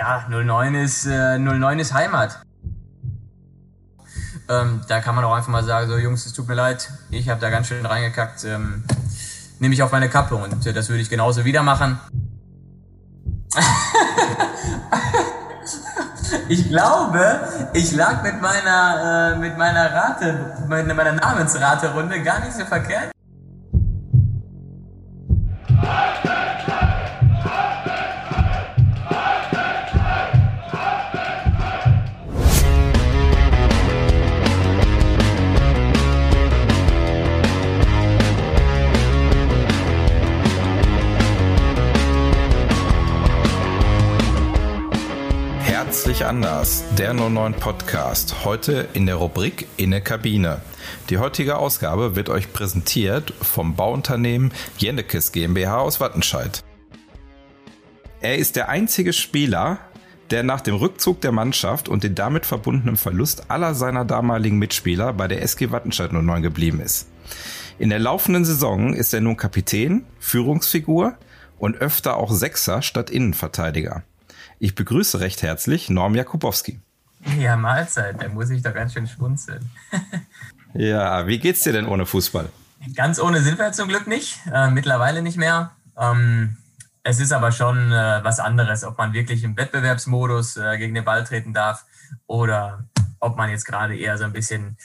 Ja, 09 ist, äh, 09 ist Heimat. Ähm, da kann man auch einfach mal sagen, so Jungs, es tut mir leid, ich habe da ganz schön reingekackt. Ähm, Nehme ich auf meine Kappe und äh, das würde ich genauso wieder machen. ich glaube, ich lag mit meiner, äh, mit meiner Rate, mit meiner Namensrate-Runde gar nicht so verkehrt. Anders, der 09 Podcast. Heute in der Rubrik In der Kabine. Die heutige Ausgabe wird euch präsentiert vom Bauunternehmen Jennekes GmbH aus Wattenscheid. Er ist der einzige Spieler, der nach dem Rückzug der Mannschaft und den damit verbundenen Verlust aller seiner damaligen Mitspieler bei der SG Wattenscheid 09 geblieben ist. In der laufenden Saison ist er nun Kapitän, Führungsfigur und öfter auch Sechser statt Innenverteidiger. Ich begrüße recht herzlich Norm Jakubowski. Ja, Mahlzeit, da muss ich doch ganz schön schmunzeln. ja, wie geht's dir denn ohne Fußball? Ganz ohne sind wir zum Glück nicht, äh, mittlerweile nicht mehr. Ähm, es ist aber schon äh, was anderes, ob man wirklich im Wettbewerbsmodus äh, gegen den Ball treten darf oder ob man jetzt gerade eher so ein bisschen,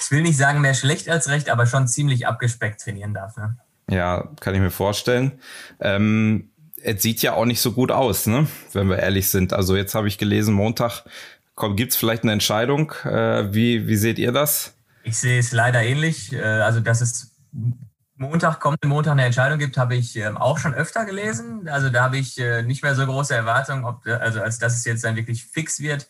ich will nicht sagen mehr schlecht als recht, aber schon ziemlich abgespeckt trainieren darf. Ne? Ja, kann ich mir vorstellen. Ähm, es sieht ja auch nicht so gut aus, ne? wenn wir ehrlich sind. Also jetzt habe ich gelesen, Montag gibt es vielleicht eine Entscheidung. Äh, wie, wie seht ihr das? Ich sehe es leider ähnlich. Äh, also, dass es Montag, kommenden Montag eine Entscheidung gibt, habe ich ähm, auch schon öfter gelesen. Also da habe ich äh, nicht mehr so große Erwartungen, ob, also als dass es jetzt dann wirklich fix wird.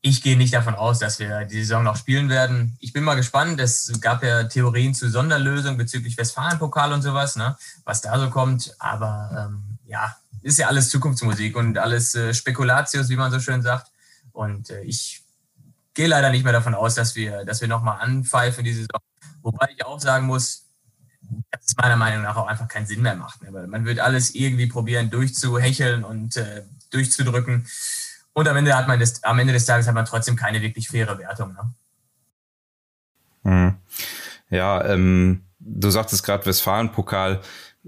Ich gehe nicht davon aus, dass wir die Saison noch spielen werden. Ich bin mal gespannt. Es gab ja Theorien zu Sonderlösungen bezüglich Westfalen-Pokal und sowas, ne? was da so kommt. Aber ähm, ja, ist ja alles Zukunftsmusik und alles äh, Spekulatius, wie man so schön sagt. Und äh, ich gehe leider nicht mehr davon aus, dass wir, dass wir nochmal anpfeifen diese Saison. Wobei ich auch sagen muss, dass es meiner Meinung nach auch einfach keinen Sinn mehr macht. Ne? Weil man wird alles irgendwie probieren, durchzuhecheln und äh, durchzudrücken. Und am Ende, hat man das, am Ende des Tages hat man trotzdem keine wirklich faire Wertung. Ne? Mhm. Ja, ähm, du sagtest gerade Westfalen-Pokal.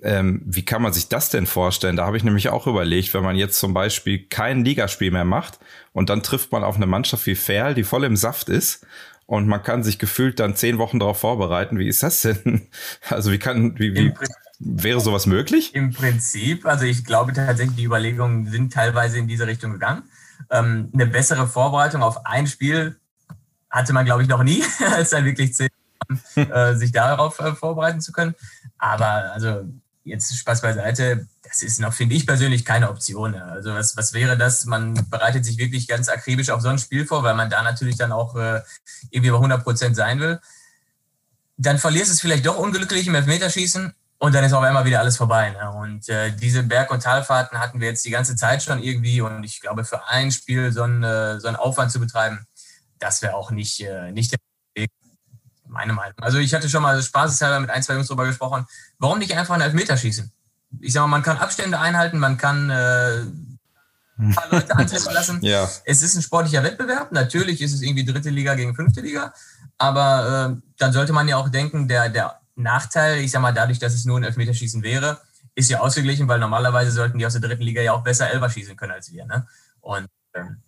Ähm, wie kann man sich das denn vorstellen? Da habe ich nämlich auch überlegt, wenn man jetzt zum Beispiel kein Ligaspiel mehr macht und dann trifft man auf eine Mannschaft wie Ferl, die voll im Saft ist und man kann sich gefühlt dann zehn Wochen darauf vorbereiten. Wie ist das denn? Also wie kann, wie, wie wäre sowas möglich? Im Prinzip, also ich glaube tatsächlich, die Überlegungen sind teilweise in diese Richtung gegangen. Ähm, eine bessere Vorbereitung auf ein Spiel hatte man, glaube ich, noch nie, als dann wirklich zehn äh, sich darauf äh, vorbereiten zu können. Aber also jetzt Spaß beiseite, das ist noch, finde ich persönlich, keine Option. Also was, was wäre das? Man bereitet sich wirklich ganz akribisch auf so ein Spiel vor, weil man da natürlich dann auch äh, irgendwie bei 100 Prozent sein will. Dann verlierst es vielleicht doch unglücklich im Elfmeterschießen und dann ist auf einmal wieder alles vorbei. Ne? Und äh, diese Berg- und Talfahrten hatten wir jetzt die ganze Zeit schon irgendwie und ich glaube, für ein Spiel so einen, äh, so einen Aufwand zu betreiben, das wäre auch nicht, äh, nicht der meine Meinung. Also ich hatte schon mal spaßeshalber mit ein, zwei Jungs darüber gesprochen, warum nicht einfach einen Elfmeter schießen? Ich sag mal, man kann Abstände einhalten, man kann äh, ein paar Leute antreten lassen. ja. Es ist ein sportlicher Wettbewerb. Natürlich ist es irgendwie dritte Liga gegen fünfte Liga. Aber äh, dann sollte man ja auch denken, der, der Nachteil, ich sag mal, dadurch, dass es nur ein Elfmeterschießen wäre, ist ja ausgeglichen, weil normalerweise sollten die aus der dritten Liga ja auch besser Elber schießen können als wir. Ne? Und ähm,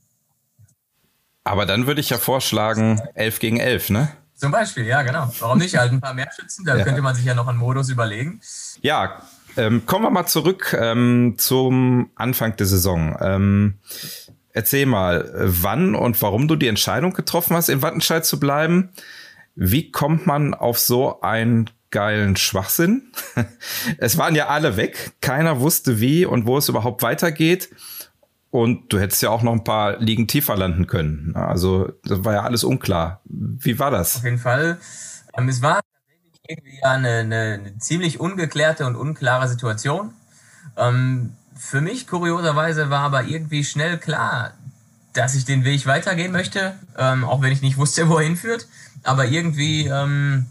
aber dann würde ich ja vorschlagen, elf gegen elf, ne? Zum Beispiel, ja, genau. Warum nicht? Halt ein paar mehr Schützen, da ja. könnte man sich ja noch einen Modus überlegen. Ja, ähm, kommen wir mal zurück ähm, zum Anfang der Saison. Ähm, erzähl mal, wann und warum du die Entscheidung getroffen hast, in Wattenscheid zu bleiben. Wie kommt man auf so einen geilen Schwachsinn? es waren ja alle weg. Keiner wusste wie und wo es überhaupt weitergeht. Und du hättest ja auch noch ein paar Ligen tiefer landen können. Also das war ja alles unklar. Wie war das? Auf jeden Fall. Ähm, es war irgendwie eine, eine, eine, ziemlich ungeklärte und unklare Situation. Ähm, für mich kurioserweise war aber irgendwie schnell klar, dass ich den Weg weitergehen möchte, ähm, auch wenn ich nicht wusste, wo er hinführt. Aber irgendwie ähm,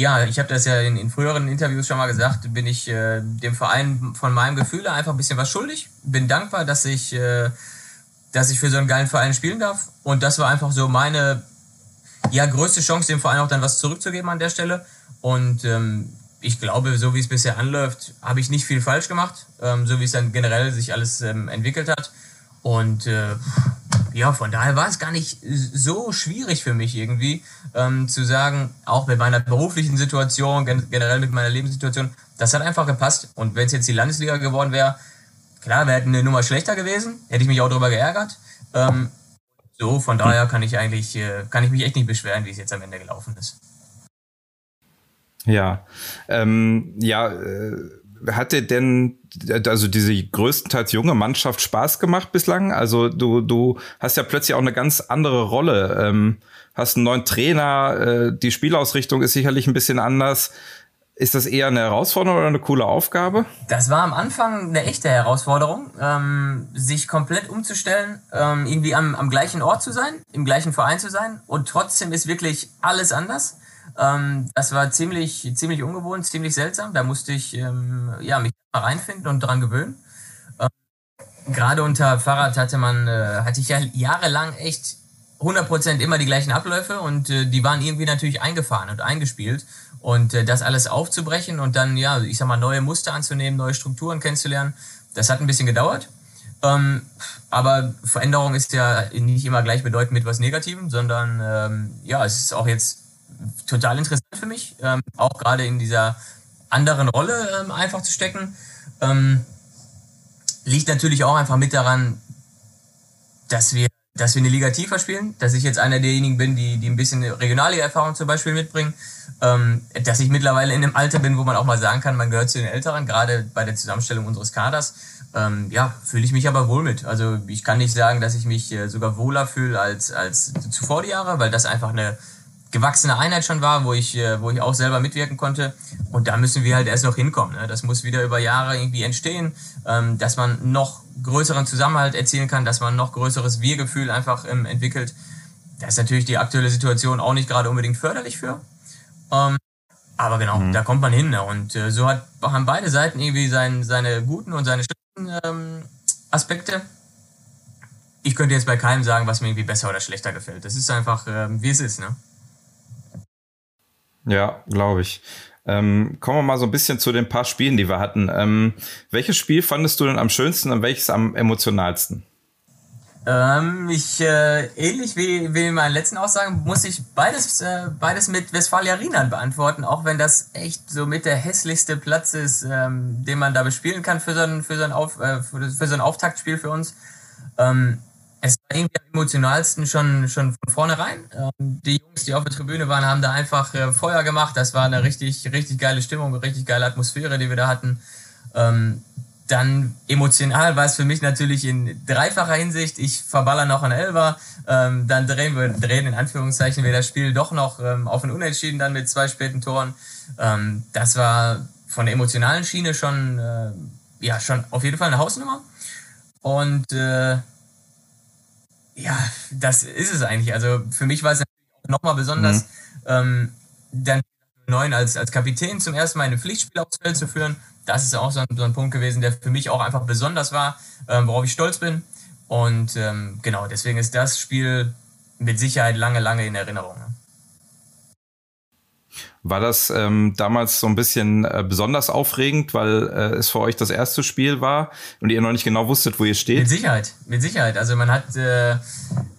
ja, ich habe das ja in, in, früheren Interviews schon mal gesagt, bin ich äh, dem Verein von meinem Gefühl einfach ein bisschen was schuldig. Bin dankbar, dass ich äh, dass ich für so einen geilen Verein spielen darf. Und das war einfach so meine ja, größte Chance, dem Verein auch dann was zurückzugeben an der Stelle. Und ähm, ich glaube, so wie es bisher anläuft, habe ich nicht viel falsch gemacht, ähm, so wie es dann generell sich alles ähm, entwickelt hat. Und äh, ja, von daher war es gar nicht so schwierig für mich irgendwie ähm, zu sagen, auch mit meiner beruflichen Situation, generell mit meiner Lebenssituation, das hat einfach gepasst. Und wenn es jetzt die Landesliga geworden wäre, klar, wäre eine Nummer schlechter gewesen, hätte ich mich auch darüber geärgert. Ähm, so, von daher kann ich eigentlich, äh, kann ich mich echt nicht beschweren, wie es jetzt am Ende gelaufen ist. Ja, ähm, ja, äh, hat dir denn also diese größtenteils junge Mannschaft Spaß gemacht bislang? Also du du hast ja plötzlich auch eine ganz andere Rolle, ähm, hast einen neuen Trainer, äh, die Spielausrichtung ist sicherlich ein bisschen anders. Ist das eher eine Herausforderung oder eine coole Aufgabe? Das war am Anfang eine echte Herausforderung, ähm, sich komplett umzustellen, ähm, irgendwie am, am gleichen Ort zu sein, im gleichen Verein zu sein und trotzdem ist wirklich alles anders. Ähm, das war ziemlich, ziemlich ungewohnt, ziemlich seltsam. Da musste ich ähm, ja, mich mal reinfinden und dran gewöhnen. Ähm, gerade unter Fahrrad hatte man, äh, hatte ich ja jahrelang echt 100% immer die gleichen Abläufe und äh, die waren irgendwie natürlich eingefahren und eingespielt. Und äh, das alles aufzubrechen und dann, ja, ich sag mal, neue Muster anzunehmen, neue Strukturen kennenzulernen, das hat ein bisschen gedauert. Ähm, aber Veränderung ist ja nicht immer gleichbedeutend mit was Negativem, sondern ähm, ja, es ist auch jetzt total interessant für mich, ähm, auch gerade in dieser anderen Rolle ähm, einfach zu stecken. Ähm, liegt natürlich auch einfach mit daran, dass wir, dass wir eine Liga tiefer spielen, dass ich jetzt einer derjenigen bin, die, die ein bisschen Regionalliga-Erfahrung zum Beispiel mitbringen, ähm, dass ich mittlerweile in einem Alter bin, wo man auch mal sagen kann, man gehört zu den Älteren, gerade bei der Zusammenstellung unseres Kaders. Ähm, ja, fühle ich mich aber wohl mit. Also ich kann nicht sagen, dass ich mich äh, sogar wohler fühle als, als zuvor die Jahre, weil das einfach eine, gewachsene Einheit schon war, wo ich, äh, wo ich auch selber mitwirken konnte. Und da müssen wir halt erst noch hinkommen. Ne? Das muss wieder über Jahre irgendwie entstehen, ähm, dass man noch größeren Zusammenhalt erzielen kann, dass man noch größeres Wir-Gefühl einfach ähm, entwickelt. Da ist natürlich die aktuelle Situation auch nicht gerade unbedingt förderlich für. Ähm, aber genau, mhm. da kommt man hin. Ne? Und äh, so hat, haben beide Seiten irgendwie sein, seine guten und seine schlechten ähm, Aspekte. Ich könnte jetzt bei keinem sagen, was mir irgendwie besser oder schlechter gefällt. Das ist einfach, äh, wie es ist. Ne? Ja, glaube ich. Ähm, kommen wir mal so ein bisschen zu den paar Spielen, die wir hatten. Ähm, welches Spiel fandest du denn am schönsten und welches am emotionalsten? Ähm, ich, äh, ähnlich wie, wie in meinen letzten Aussagen, muss ich beides, äh, beides mit Westfalia Rienan beantworten, auch wenn das echt so mit der hässlichste Platz ist, ähm, den man da bespielen kann für so ein, für so ein, Auf, äh, für so ein Auftaktspiel für uns. Ähm, es war irgendwie am emotionalsten schon, schon von vornherein. Ähm, die Jungs, die auf der Tribüne waren, haben da einfach äh, Feuer gemacht. Das war eine richtig, richtig geile Stimmung, eine richtig geile Atmosphäre, die wir da hatten. Ähm, dann emotional war es für mich natürlich in dreifacher Hinsicht. Ich verballer noch einen Elver, ähm, dann drehen wir, drehen in Anführungszeichen wir das Spiel doch noch auf ein Unentschieden dann mit zwei späten Toren. Das war von der emotionalen Schiene schon, äh, ja, schon auf jeden Fall eine Hausnummer. Und äh, ja, das ist es eigentlich. Also für mich war es nochmal besonders, mhm. ähm, dann neun als, als Kapitän zum ersten Mal eine Pflichtspiel aufs Feld zu führen. Das ist auch so ein, so ein Punkt gewesen, der für mich auch einfach besonders war, ähm, worauf ich stolz bin. Und ähm, genau, deswegen ist das Spiel mit Sicherheit lange, lange in Erinnerung. Ne? War das ähm, damals so ein bisschen äh, besonders aufregend, weil äh, es für euch das erste Spiel war und ihr noch nicht genau wusstet, wo ihr steht? Mit Sicherheit, mit Sicherheit. Also man hat äh,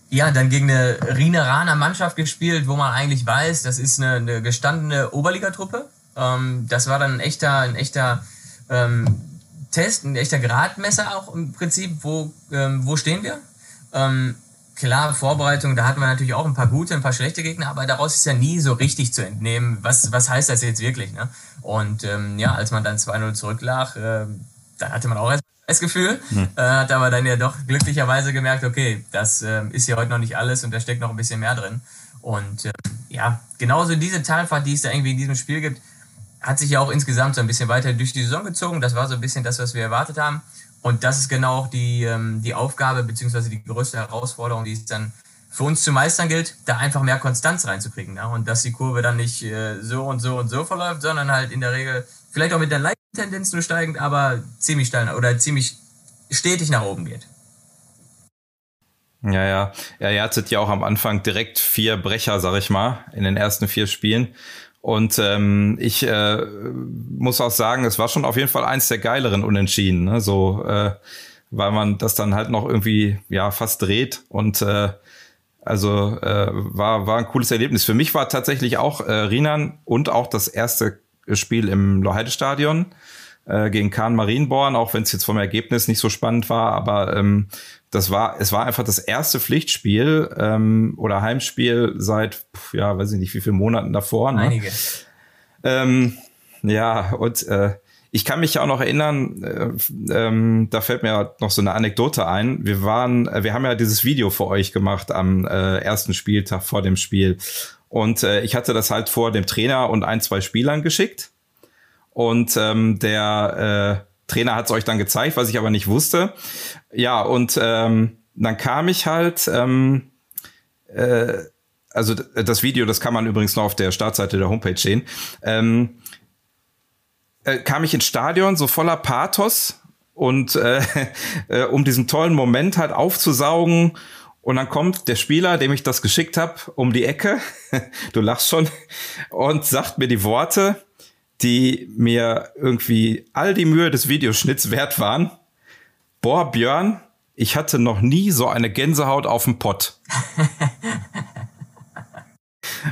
ja dann gegen eine Rieneraner Mannschaft gespielt, wo man eigentlich weiß, das ist eine, eine gestandene Oberligatruppe. Ähm, das war dann ein echter, ein echter ähm, Test, ein echter Gradmesser auch im Prinzip, wo, ähm, wo stehen wir. Ähm, klar, Vorbereitung, da hatten wir natürlich auch ein paar gute, ein paar schlechte Gegner, aber daraus ist ja nie so richtig zu entnehmen, was, was heißt das jetzt wirklich. Ne? Und ähm, ja, als man dann 2-0 zurücklag, äh, dann hatte man auch das Gefühl, hm. äh, hat aber dann ja doch glücklicherweise gemerkt, okay, das äh, ist ja heute noch nicht alles und da steckt noch ein bisschen mehr drin. Und äh, ja, genauso diese Talfahrt, die es da irgendwie in diesem Spiel gibt, hat sich ja auch insgesamt so ein bisschen weiter durch die Saison gezogen. Das war so ein bisschen das, was wir erwartet haben. Und das ist genau auch die, ähm, die Aufgabe beziehungsweise die größte Herausforderung, die es dann für uns zu meistern gilt, da einfach mehr Konstanz reinzukriegen. Ne? Und dass die Kurve dann nicht äh, so und so und so verläuft, sondern halt in der Regel vielleicht auch mit der leichten Tendenz nur steigend, aber ziemlich steil oder ziemlich stetig nach oben geht. Ja, ja. Ja, hattet ja auch am Anfang direkt vier Brecher, sag ich mal, in den ersten vier Spielen. Und ähm, ich äh, muss auch sagen, es war schon auf jeden Fall eins der geileren Unentschieden. Ne? So, äh, weil man das dann halt noch irgendwie ja fast dreht und äh, also äh, war war ein cooles Erlebnis. Für mich war tatsächlich auch äh, Rinan und auch das erste Spiel im Loheide-Stadion äh, gegen Kahn Marienborn, auch wenn es jetzt vom Ergebnis nicht so spannend war, aber ähm, das war, es war einfach das erste Pflichtspiel ähm, oder Heimspiel seit, ja, weiß ich nicht, wie viele Monaten davor. Ne? Einige. Ähm, ja, und äh, ich kann mich auch noch erinnern, äh, ähm, da fällt mir noch so eine Anekdote ein. Wir waren, äh, wir haben ja dieses Video für euch gemacht am äh, ersten Spieltag vor dem Spiel. Und äh, ich hatte das halt vor dem Trainer und ein, zwei Spielern geschickt. Und ähm, der äh, Trainer hat es euch dann gezeigt, was ich aber nicht wusste. Ja, und ähm, dann kam ich halt, ähm, äh, also das Video, das kann man übrigens noch auf der Startseite der Homepage sehen, ähm, äh, kam ich ins Stadion so voller Pathos und äh, äh, um diesen tollen Moment halt aufzusaugen. Und dann kommt der Spieler, dem ich das geschickt habe, um die Ecke, du lachst schon, und sagt mir die Worte, die mir irgendwie all die Mühe des Videoschnitts wert waren. Boah, Björn, ich hatte noch nie so eine Gänsehaut auf dem Pott.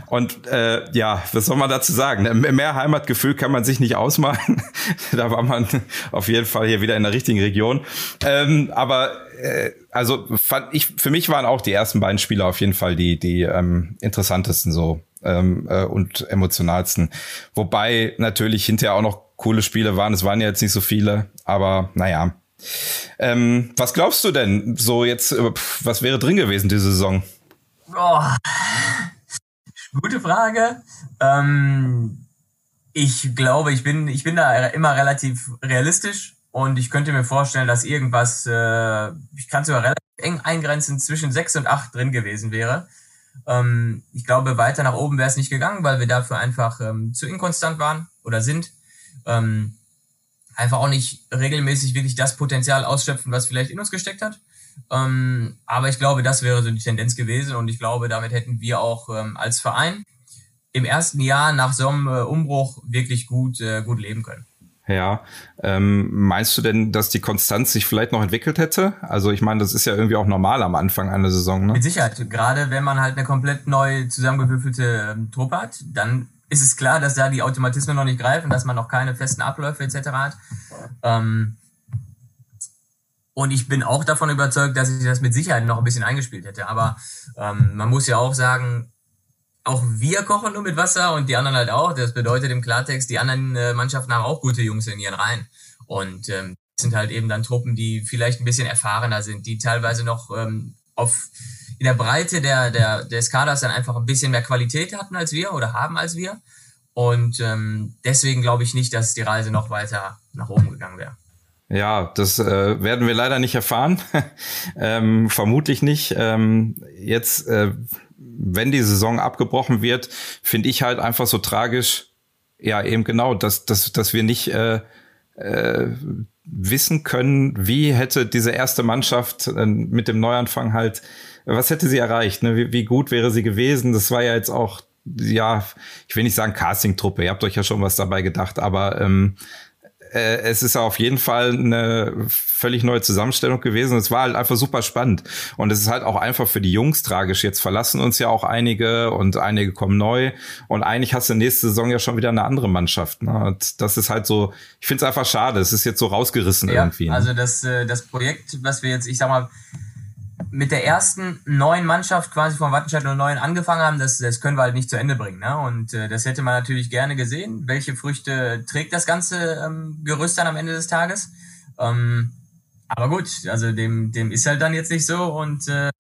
Und äh, ja, was soll man dazu sagen? Mehr Heimatgefühl kann man sich nicht ausmalen. da war man auf jeden Fall hier wieder in der richtigen Region. Ähm, aber äh, also fand ich, für mich waren auch die ersten beiden Spiele auf jeden Fall die, die ähm, interessantesten so ähm, äh, und emotionalsten. Wobei natürlich hinterher auch noch coole Spiele waren. Es waren ja jetzt nicht so viele, aber naja. Ähm, was glaubst du denn? So jetzt, äh, was wäre drin gewesen diese Saison? Oh, gute Frage. Ähm, ich glaube, ich bin, ich bin da immer relativ realistisch und ich könnte mir vorstellen, dass irgendwas, äh, ich kann sogar relativ eng eingrenzen, zwischen sechs und acht drin gewesen wäre. Ähm, ich glaube, weiter nach oben wäre es nicht gegangen, weil wir dafür einfach ähm, zu inkonstant waren oder sind. Ähm, einfach auch nicht regelmäßig wirklich das Potenzial ausschöpfen, was vielleicht in uns gesteckt hat. Ähm, aber ich glaube, das wäre so die Tendenz gewesen und ich glaube, damit hätten wir auch ähm, als Verein im ersten Jahr nach so einem äh, Umbruch wirklich gut, äh, gut leben können. Ja, ähm, meinst du denn, dass die Konstanz sich vielleicht noch entwickelt hätte? Also ich meine, das ist ja irgendwie auch normal am Anfang einer Saison. Ne? Mit Sicherheit. Gerade wenn man halt eine komplett neu zusammengewürfelte ähm, Truppe hat, dann ist es klar, dass da die Automatismen noch nicht greifen, dass man noch keine festen Abläufe etc. hat. Ähm, und ich bin auch davon überzeugt, dass ich das mit Sicherheit noch ein bisschen eingespielt hätte. Aber ähm, man muss ja auch sagen, auch wir kochen nur mit Wasser und die anderen halt auch. Das bedeutet im Klartext, die anderen äh, Mannschaften haben auch gute Jungs in ihren Reihen. Und ähm, sind halt eben dann Truppen, die vielleicht ein bisschen erfahrener sind, die teilweise noch ähm, auf in der Breite der, der, des Kaders dann einfach ein bisschen mehr Qualität hatten als wir oder haben als wir. Und ähm, deswegen glaube ich nicht, dass die Reise noch weiter nach oben gegangen wäre. Ja, das äh, werden wir leider nicht erfahren. ähm, vermutlich nicht. Ähm, jetzt äh, wenn die Saison abgebrochen wird, finde ich halt einfach so tragisch, ja, eben genau, dass, dass, dass wir nicht äh, äh, wissen können, wie hätte diese erste Mannschaft äh, mit dem Neuanfang halt, was hätte sie erreicht, ne? wie, wie gut wäre sie gewesen? Das war ja jetzt auch, ja, ich will nicht sagen Casting-Truppe, ihr habt euch ja schon was dabei gedacht, aber ähm, äh, es ist auf jeden Fall eine völlig neue Zusammenstellung gewesen. Es war halt einfach super spannend. Und es ist halt auch einfach für die Jungs tragisch. Jetzt verlassen uns ja auch einige und einige kommen neu. Und eigentlich hast du nächste Saison ja schon wieder eine andere Mannschaft. Ne? Und das ist halt so, ich finde es einfach schade. Es ist jetzt so rausgerissen ja, irgendwie. Ne? Also das, äh, das Projekt, was wir jetzt, ich sag mal, mit der ersten neuen Mannschaft quasi von Wattenscheid 09 angefangen haben, das, das können wir halt nicht zu Ende bringen. Ne? Und äh, das hätte man natürlich gerne gesehen. Welche Früchte trägt das ganze ähm, Gerüst dann am Ende des Tages? Ähm, aber gut, also dem, dem ist halt dann jetzt nicht so und äh,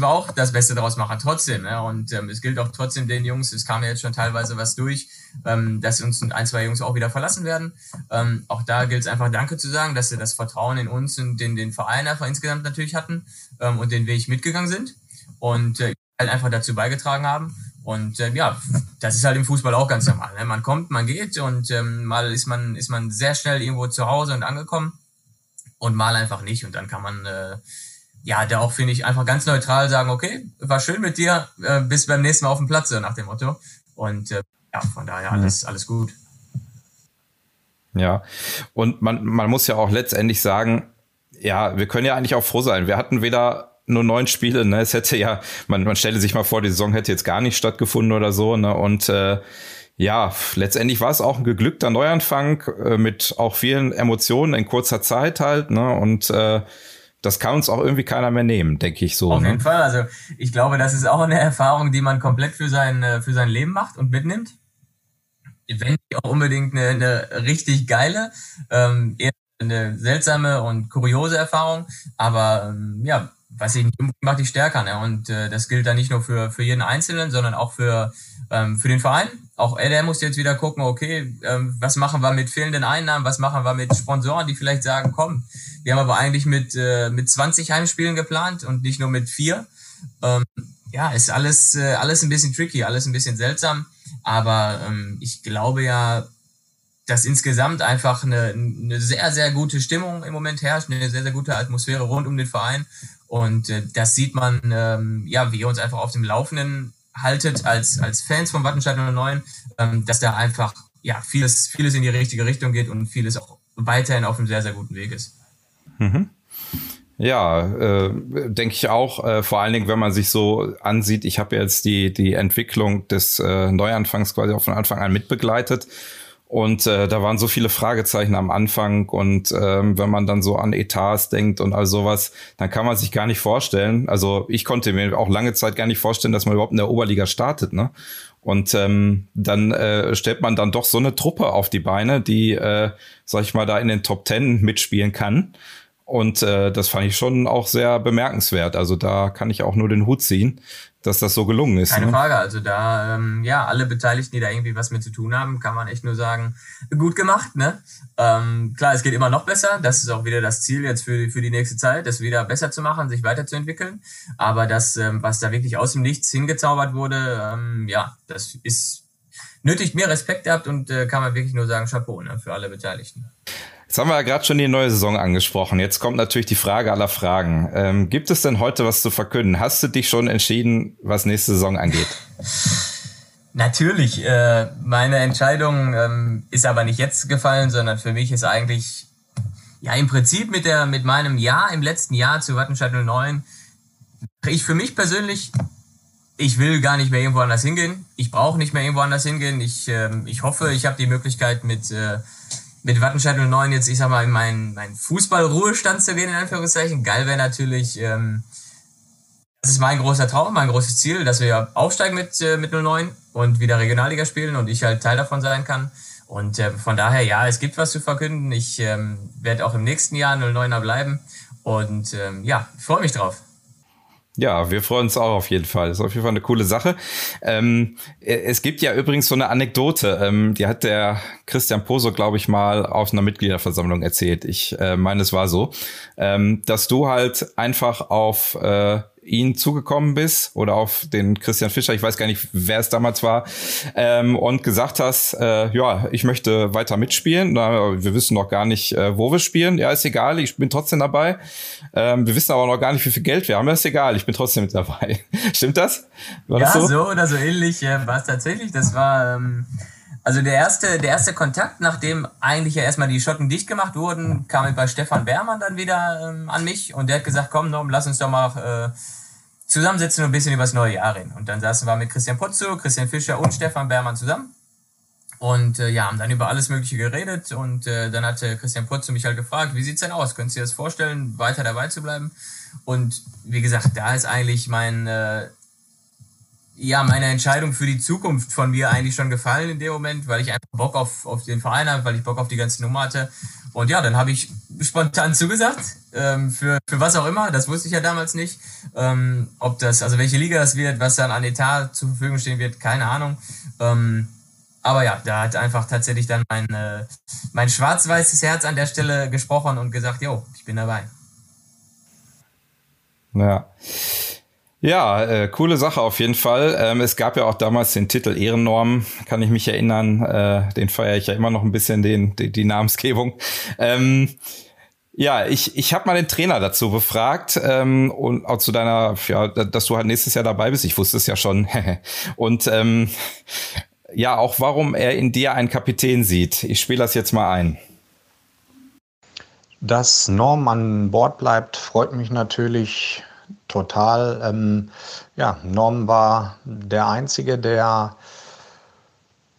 wir auch das Beste daraus machen, trotzdem. Ne? Und ähm, es gilt auch trotzdem den Jungs, es kam ja jetzt schon teilweise was durch, ähm, dass uns ein, zwei Jungs auch wieder verlassen werden. Ähm, auch da gilt es einfach Danke zu sagen, dass sie das Vertrauen in uns und in den Verein einfach insgesamt natürlich hatten ähm, und den Weg mitgegangen sind und äh, halt einfach dazu beigetragen haben. Und äh, ja, das ist halt im Fußball auch ganz normal. Ne? Man kommt, man geht und ähm, mal ist man, ist man sehr schnell irgendwo zu Hause und angekommen und mal einfach nicht. Und dann kann man äh, ja, da auch, finde ich, einfach ganz neutral sagen, okay, war schön mit dir, äh, bis beim nächsten Mal auf dem Platz, so nach dem Motto. Und äh, ja, von daher mhm. alles, alles gut. Ja, und man, man muss ja auch letztendlich sagen, ja, wir können ja eigentlich auch froh sein. Wir hatten weder nur neun Spiele, ne? Es hätte ja, man, man stelle sich mal vor, die Saison hätte jetzt gar nicht stattgefunden oder so, ne? Und äh, ja, letztendlich war es auch ein geglückter Neuanfang äh, mit auch vielen Emotionen in kurzer Zeit halt, ne? Und äh, das kann uns auch irgendwie keiner mehr nehmen, denke ich so. Auf ne? jeden Fall. Also ich glaube, das ist auch eine Erfahrung, die man komplett für sein, äh, für sein Leben macht und mitnimmt. Wenn nicht auch unbedingt eine, eine richtig geile, ähm, eher eine seltsame und kuriose Erfahrung. Aber ähm, ja, was nicht macht, ich stärker. Ne? Und äh, das gilt dann nicht nur für, für jeden Einzelnen, sondern auch für, ähm, für den Verein. Auch er, der muss jetzt wieder gucken, okay, ähm, was machen wir mit fehlenden Einnahmen, was machen wir mit Sponsoren, die vielleicht sagen, komm, wir haben aber eigentlich mit, äh, mit 20 Heimspielen geplant und nicht nur mit vier. Ähm, ja, ist alles, äh, alles ein bisschen tricky, alles ein bisschen seltsam. Aber ähm, ich glaube ja, dass insgesamt einfach eine, eine sehr, sehr gute Stimmung im Moment herrscht, eine sehr, sehr gute Atmosphäre rund um den Verein. Und äh, das sieht man, ähm, ja, wie ihr uns einfach auf dem Laufenden haltet als, als Fans von Wattenscheid 09, ähm, dass da einfach ja, vieles, vieles in die richtige Richtung geht und vieles auch weiterhin auf einem sehr, sehr guten Weg ist. Mhm. Ja, äh, denke ich auch. Äh, vor allen Dingen, wenn man sich so ansieht, ich habe jetzt die, die Entwicklung des äh, Neuanfangs quasi auch von Anfang an mitbegleitet und äh, da waren so viele Fragezeichen am Anfang. Und ähm, wenn man dann so an Etats denkt und all sowas, dann kann man sich gar nicht vorstellen. Also ich konnte mir auch lange Zeit gar nicht vorstellen, dass man überhaupt in der Oberliga startet. Ne? Und ähm, dann äh, stellt man dann doch so eine Truppe auf die Beine, die, äh, sag ich mal, da in den Top Ten mitspielen kann. Und äh, das fand ich schon auch sehr bemerkenswert. Also da kann ich auch nur den Hut ziehen, dass das so gelungen ist. Keine ne? Frage. Also da, ähm, ja, alle Beteiligten, die da irgendwie was mit zu tun haben, kann man echt nur sagen, gut gemacht. Ne? Ähm, klar, es geht immer noch besser. Das ist auch wieder das Ziel jetzt für, für die nächste Zeit, das wieder besser zu machen, sich weiterzuentwickeln. Aber das, ähm, was da wirklich aus dem Nichts hingezaubert wurde, ähm, ja, das ist nötigt mir Respekt gehabt und äh, kann man wirklich nur sagen, Chapeau ne, für alle Beteiligten. Jetzt haben wir ja gerade schon die neue Saison angesprochen. Jetzt kommt natürlich die Frage aller Fragen. Ähm, gibt es denn heute was zu verkünden? Hast du dich schon entschieden, was nächste Saison angeht? Natürlich. Äh, meine Entscheidung ähm, ist aber nicht jetzt gefallen, sondern für mich ist eigentlich ja im Prinzip mit der mit meinem Jahr im letzten Jahr zu Wattenscheid 09 ich für mich persönlich ich will gar nicht mehr irgendwo anders hingehen. Ich brauche nicht mehr irgendwo anders hingehen. Ich, äh, ich hoffe, ich habe die Möglichkeit mit äh, mit Wattenscheid 09 jetzt, ich sag mal, in meinen, meinen Fußballruhestand zu gehen, in Anführungszeichen. Geil wäre natürlich, ähm, das ist mein großer Traum, mein großes Ziel, dass wir aufsteigen mit, äh, mit 09 und wieder Regionalliga spielen und ich halt Teil davon sein kann. Und äh, von daher, ja, es gibt was zu verkünden. Ich ähm, werde auch im nächsten Jahr 09er bleiben. Und ähm, ja, freue mich drauf. Ja, wir freuen uns auch auf jeden Fall. Das ist auf jeden Fall eine coole Sache. Ähm, es gibt ja übrigens so eine Anekdote, ähm, die hat der Christian Poso, glaube ich, mal auf einer Mitgliederversammlung erzählt. Ich äh, meine, es war so, ähm, dass du halt einfach auf äh, ihn zugekommen bist oder auf den Christian Fischer, ich weiß gar nicht, wer es damals war, ähm, und gesagt hast, äh, ja, ich möchte weiter mitspielen. Na, wir wissen noch gar nicht, äh, wo wir spielen. Ja, ist egal, ich bin trotzdem dabei. Ähm, wir wissen aber noch gar nicht, wie viel Geld wir haben. Ja, ist egal, ich bin trotzdem mit dabei. Stimmt das? War ja, das so? so? oder so ähnlich äh, war es tatsächlich. Das war ähm, also der erste, der erste Kontakt, nachdem eigentlich ja erstmal die Schotten dicht gemacht wurden, kam bei Stefan Bermann dann wieder ähm, an mich und der hat gesagt, komm Norm, lass uns doch mal äh, zusammensetzen und ein bisschen über das neue Jahr reden. Und dann saßen wir mit Christian Potzo, Christian Fischer und Stefan Bermann zusammen. Und äh, ja, haben dann über alles Mögliche geredet und äh, dann hatte Christian Potzo mich halt gefragt, wie sieht's denn aus? Könntest du dir das vorstellen, weiter dabei zu bleiben? Und wie gesagt, da ist eigentlich mein äh, ja, meine Entscheidung für die Zukunft von mir eigentlich schon gefallen in dem Moment, weil ich einfach Bock auf, auf den Verein habe, weil ich Bock auf die ganze Nummer hatte. Und ja, dann habe ich spontan zugesagt, ähm, für, für was auch immer, das wusste ich ja damals nicht. Ähm, ob das, also welche Liga das wird, was dann an Etat zur Verfügung stehen wird, keine Ahnung. Ähm, aber ja, da hat einfach tatsächlich dann mein, äh, mein schwarz-weißes Herz an der Stelle gesprochen und gesagt, jo, ich bin dabei. Ja. Ja, äh, coole Sache auf jeden Fall. Ähm, es gab ja auch damals den Titel Ehrennorm, kann ich mich erinnern. Äh, den feiere ich ja immer noch ein bisschen, den, die, die Namensgebung. Ähm, Ja, ich, ich habe mal den Trainer dazu befragt ähm, und auch zu deiner, ja, dass du halt nächstes Jahr dabei bist. Ich wusste es ja schon. und ähm, ja, auch warum er in dir einen Kapitän sieht. Ich spiele das jetzt mal ein. Dass Norm an Bord bleibt, freut mich natürlich total. Ähm, ja, Norm war der Einzige, der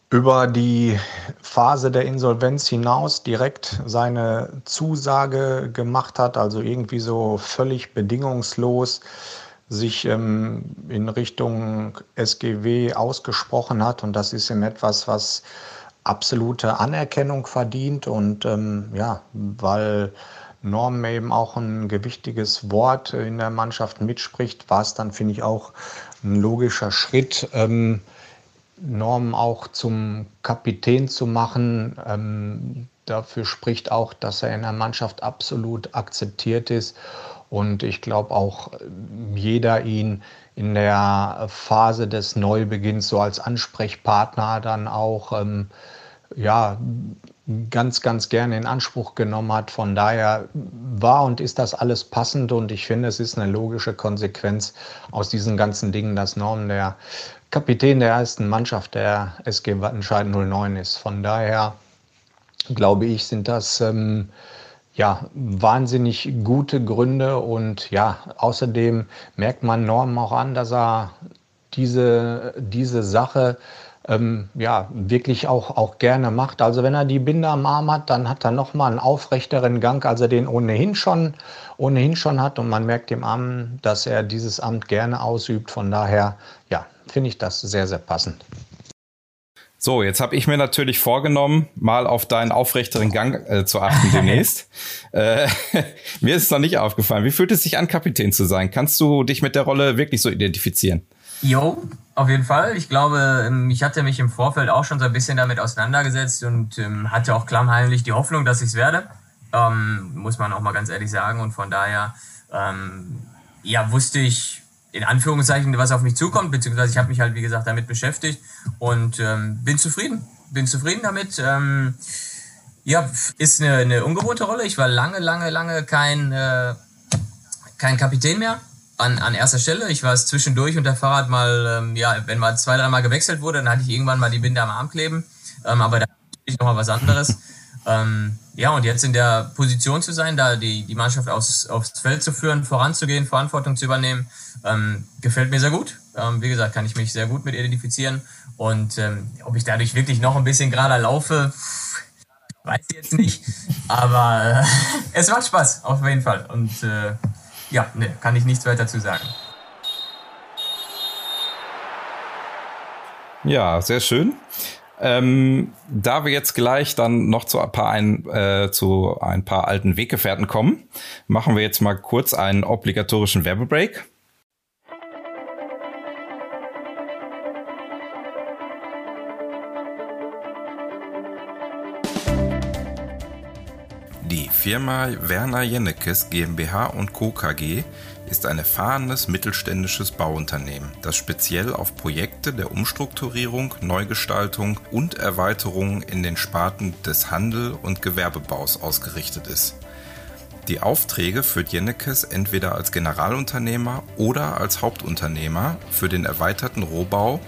über die Phase der Insolvenz hinaus direkt seine Zusage gemacht hat, also irgendwie so völlig bedingungslos sich ähm, in Richtung SGW ausgesprochen hat. Und das ist ihm etwas, was absolute Anerkennung verdient. Und ähm, ja, weil Norm eben auch ein gewichtiges Wort in der Mannschaft mitspricht, war es dann, finde ich, auch ein logischer Schritt. Ähm, Norm auch zum Kapitän zu machen. Ähm, dafür spricht auch, dass er in der Mannschaft absolut akzeptiert ist. Und ich glaube auch jeder ihn in der Phase des Neubeginns so als Ansprechpartner dann auch ähm, ja, ganz, ganz gerne in Anspruch genommen hat. Von daher war und ist das alles passend und ich finde, es ist eine logische Konsequenz aus diesen ganzen Dingen, dass Norm der Kapitän der ersten Mannschaft der SG Wattenscheid 09 ist. Von daher glaube ich, sind das ähm, ja, wahnsinnig gute Gründe und ja, außerdem merkt man Norm auch an, dass er diese, diese Sache ähm, ja, wirklich auch, auch gerne macht. Also wenn er die Binde am Arm hat, dann hat er nochmal einen aufrechteren Gang, als er den ohnehin schon, ohnehin schon hat. Und man merkt ihm an, dass er dieses Amt gerne ausübt. Von daher, ja, finde ich das sehr, sehr passend. So, jetzt habe ich mir natürlich vorgenommen, mal auf deinen aufrechteren Gang äh, zu achten demnächst. äh, mir ist es noch nicht aufgefallen. Wie fühlt es sich an, Kapitän zu sein? Kannst du dich mit der Rolle wirklich so identifizieren? Jo, auf jeden Fall. Ich glaube, ähm, ich hatte mich im Vorfeld auch schon so ein bisschen damit auseinandergesetzt und ähm, hatte auch klammheimlich die Hoffnung, dass ich es werde. Ähm, muss man auch mal ganz ehrlich sagen. Und von daher, ähm, ja, wusste ich, in Anführungszeichen, was auf mich zukommt, beziehungsweise ich habe mich halt, wie gesagt, damit beschäftigt und ähm, bin zufrieden. Bin zufrieden damit. Ähm, ja, ist eine, eine ungewohnte Rolle. Ich war lange, lange, lange kein, äh, kein Kapitän mehr an, an erster Stelle. Ich war es zwischendurch unter Fahrrad mal, ähm, ja, wenn mal zwei, dreimal gewechselt wurde, dann hatte ich irgendwann mal die Binde am Arm kleben. Ähm, aber da ist noch mal was anderes. Ähm, ja, und jetzt in der Position zu sein, da die, die Mannschaft aufs, aufs Feld zu führen, voranzugehen, Verantwortung zu übernehmen, ähm, gefällt mir sehr gut. Ähm, wie gesagt, kann ich mich sehr gut mit identifizieren. Und ähm, ob ich dadurch wirklich noch ein bisschen gerader laufe, weiß ich jetzt nicht. Aber äh, es macht Spaß, auf jeden Fall. Und äh, ja, ne, kann ich nichts weiter zu sagen. Ja, sehr schön. Ähm, da wir jetzt gleich dann noch zu ein, paar ein, äh, zu ein paar alten Weggefährten kommen, machen wir jetzt mal kurz einen obligatorischen Werbebreak. Firma Werner Jennekes GmbH und Co. KG ist ein erfahrenes mittelständisches Bauunternehmen, das speziell auf Projekte der Umstrukturierung, Neugestaltung und Erweiterung in den Sparten des Handel- und Gewerbebaus ausgerichtet ist. Die Aufträge führt Jennekes entweder als Generalunternehmer oder als Hauptunternehmer für den erweiterten Rohbau,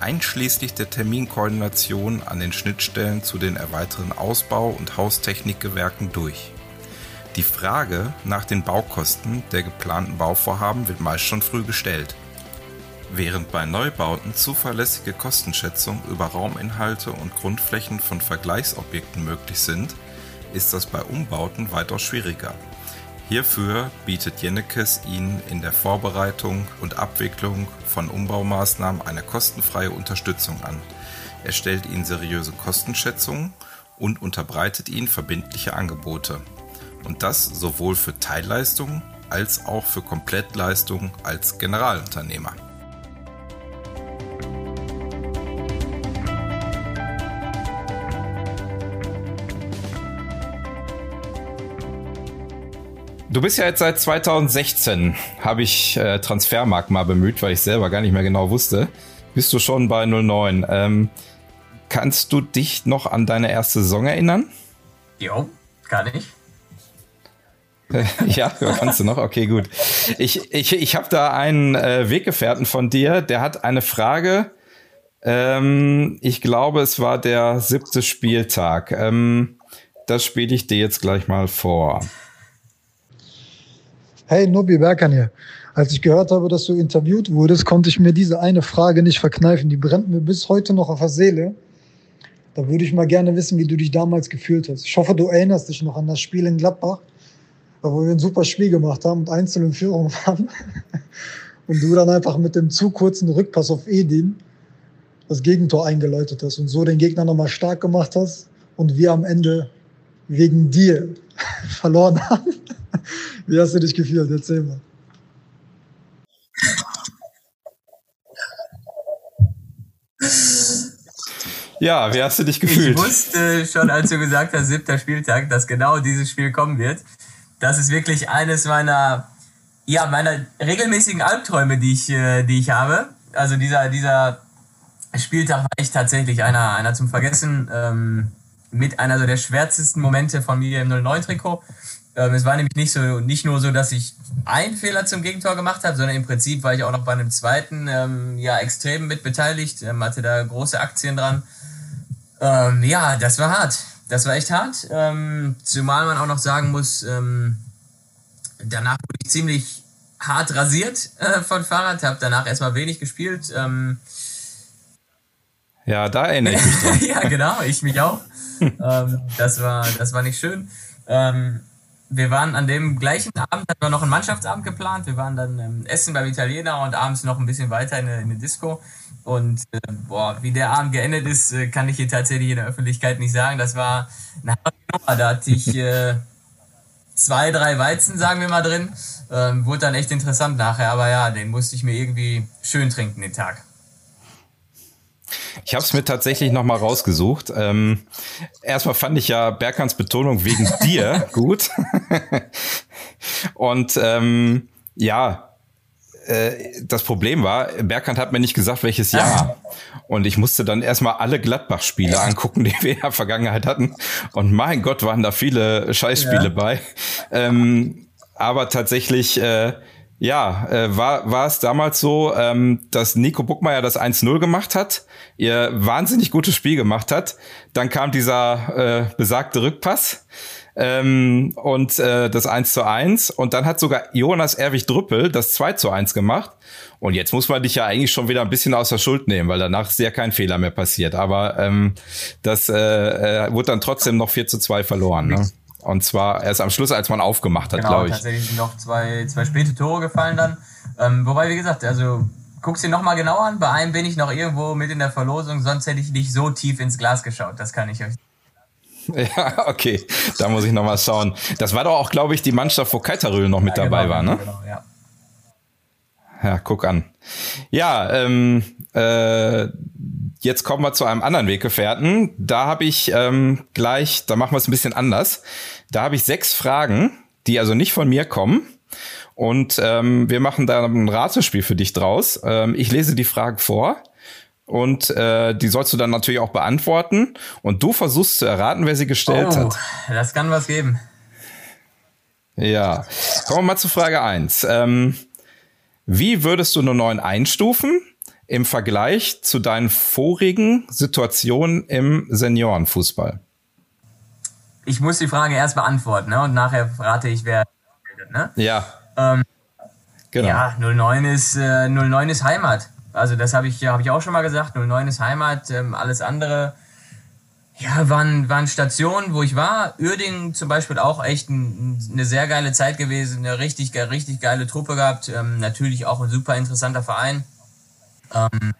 einschließlich der Terminkoordination an den Schnittstellen zu den erweiterten Ausbau- und Haustechnikgewerken durch. Die Frage nach den Baukosten der geplanten Bauvorhaben wird meist schon früh gestellt. Während bei Neubauten zuverlässige Kostenschätzungen über Rauminhalte und Grundflächen von Vergleichsobjekten möglich sind, ist das bei Umbauten weitaus schwieriger. Hierfür bietet Jennekes Ihnen in der Vorbereitung und Abwicklung von Umbaumaßnahmen eine kostenfreie Unterstützung an. Er stellt Ihnen seriöse Kostenschätzungen und unterbreitet Ihnen verbindliche Angebote. Und das sowohl für Teilleistungen als auch für Komplettleistungen als Generalunternehmer. Du bist ja jetzt seit 2016, habe ich äh, Transfermarkt mal bemüht, weil ich selber gar nicht mehr genau wusste. Bist du schon bei 09? Ähm, kannst du dich noch an deine erste Saison erinnern? Jo, kann ich. ja, kannst du noch? Okay, gut. Ich, ich, ich habe da einen äh, Weggefährten von dir, der hat eine Frage. Ähm, ich glaube, es war der siebte Spieltag. Ähm, das spiele ich dir jetzt gleich mal vor. Hey, Nobi Berkan hier. Als ich gehört habe, dass du interviewt wurdest, konnte ich mir diese eine Frage nicht verkneifen. Die brennt mir bis heute noch auf der Seele. Da würde ich mal gerne wissen, wie du dich damals gefühlt hast. Ich hoffe, du erinnerst dich noch an das Spiel in Gladbach, wo wir ein super Spiel gemacht haben und einzeln in Führung waren. Und du dann einfach mit dem zu kurzen Rückpass auf Edin das Gegentor eingeläutet hast und so den Gegner nochmal stark gemacht hast und wir am Ende wegen dir verloren haben. Wie hast du dich gefühlt? Erzähl mal. Ja, wie hast du dich gefühlt? Ich wusste schon, als du gesagt hast, siebter Spieltag, dass genau dieses Spiel kommen wird. Das ist wirklich eines meiner, ja, meiner regelmäßigen Albträume, die ich, äh, die ich habe. Also dieser, dieser Spieltag war echt tatsächlich einer, einer zum Vergessen. Ähm, mit einer so der schwärzesten Momente von mir im 09-Trikot. Ähm, es war nämlich nicht so, nicht nur so, dass ich einen Fehler zum Gegentor gemacht habe, sondern im Prinzip war ich auch noch bei einem zweiten ähm, ja extrem mit beteiligt, ähm, hatte da große Aktien dran. Ähm, ja, das war hart. Das war echt hart. Ähm, zumal man auch noch sagen muss, ähm, danach wurde ich ziemlich hart rasiert äh, von Fahrrad, habe danach erstmal wenig gespielt. Ähm, ja, da erinnere ich mich dran. ja, genau, ich mich auch. ähm, das, war, das war nicht schön. Ähm, wir waren an dem gleichen Abend, hatten wir noch einen Mannschaftsabend geplant. Wir waren dann ähm, essen beim Italiener und abends noch ein bisschen weiter in eine, in eine Disco. Und äh, boah, wie der Abend geendet ist, äh, kann ich hier tatsächlich in der Öffentlichkeit nicht sagen. Das war eine harte Nummer. Da hatte ich äh, zwei, drei Weizen, sagen wir mal, drin. Ähm, wurde dann echt interessant nachher. Aber ja, den musste ich mir irgendwie schön trinken, den Tag. Ich habe es mir tatsächlich noch mal rausgesucht. Ähm, erstmal fand ich ja Berkans Betonung wegen dir gut. Und ähm, ja, das Problem war, Berkant hat mir nicht gesagt, welches Jahr. Und ich musste dann erstmal alle Gladbach-Spiele angucken, die wir in der Vergangenheit hatten. Und mein Gott, waren da viele Scheißspiele ja. bei. Ähm, aber tatsächlich äh, ja, äh, war, war es damals so, ähm, dass Nico Buckmeier das 1-0 gemacht hat, ihr wahnsinnig gutes Spiel gemacht hat. Dann kam dieser äh, besagte Rückpass ähm, und äh, das 1 zu 1. Und dann hat sogar Jonas Erwig Drüppel das 2 zu 1 gemacht. Und jetzt muss man dich ja eigentlich schon wieder ein bisschen aus der Schuld nehmen, weil danach ist ja kein Fehler mehr passiert. Aber ähm, das äh, äh, wurde dann trotzdem noch 4 zu 2 verloren. Ne? Und zwar erst am Schluss, als man aufgemacht hat, genau, glaube ich. Tatsächlich sind noch zwei, zwei späte Tore gefallen dann. Ähm, wobei, wie gesagt, also guck's dir nochmal genau an. Bei einem bin ich noch irgendwo mit in der Verlosung, sonst hätte ich nicht so tief ins Glas geschaut. Das kann ich euch. Ja, okay. Da muss ich nochmal schauen. Das war doch auch, glaube ich, die Mannschaft, wo Kaitarül noch mit ja, dabei genau, war, ne? Genau, ja. Ja, guck an. Ja, ähm, äh, Jetzt kommen wir zu einem anderen Weggefährten. Da habe ich ähm, gleich, da machen wir es ein bisschen anders. Da habe ich sechs Fragen, die also nicht von mir kommen. Und ähm, wir machen da ein Ratespiel für dich draus. Ähm, ich lese die Fragen vor und äh, die sollst du dann natürlich auch beantworten. Und du versuchst zu erraten, wer sie gestellt oh, hat. Das kann was geben. Ja, kommen wir mal zu Frage eins. Ähm, wie würdest du eine 9 einstufen? im Vergleich zu deinen vorigen Situationen im Seniorenfußball? Ich muss die Frage erst beantworten ne? und nachher rate ich, wer. Ne? Ja. Ähm, genau. Ja, 09 ist, äh, 09 ist Heimat. Also das habe ich, hab ich auch schon mal gesagt. 09 ist Heimat. Ähm, alles andere ja, waren, waren Stationen, wo ich war. Uerdingen zum Beispiel auch echt ein, eine sehr geile Zeit gewesen, eine richtig, richtig geile Truppe gehabt. Ähm, natürlich auch ein super interessanter Verein. Ähm,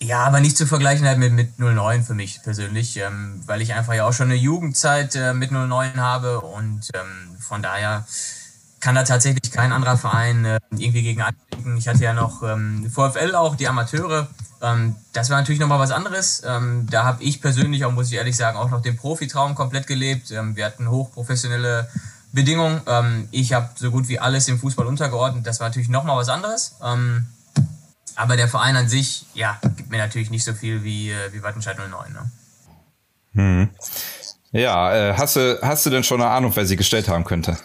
ja, aber nicht zu vergleichen halt mit, mit 09 für mich persönlich, ähm, weil ich einfach ja auch schon eine Jugendzeit äh, mit 09 habe und ähm, von daher kann da tatsächlich kein anderer Verein äh, irgendwie gegen antreten. Ich hatte ja noch ähm, VfL auch, die Amateure. Ähm, das war natürlich nochmal was anderes. Ähm, da habe ich persönlich, auch muss ich ehrlich sagen, auch noch den Profitraum komplett gelebt. Ähm, wir hatten hochprofessionelle Bedingungen. Ähm, ich habe so gut wie alles im Fußball untergeordnet. Das war natürlich nochmal was anderes. Ähm, aber der Verein an sich, ja, gibt mir natürlich nicht so viel wie, äh, wie Wattenscheid 09. Ne? Hm. Ja, äh, hast, du, hast du denn schon eine Ahnung, wer sie gestellt haben könnte?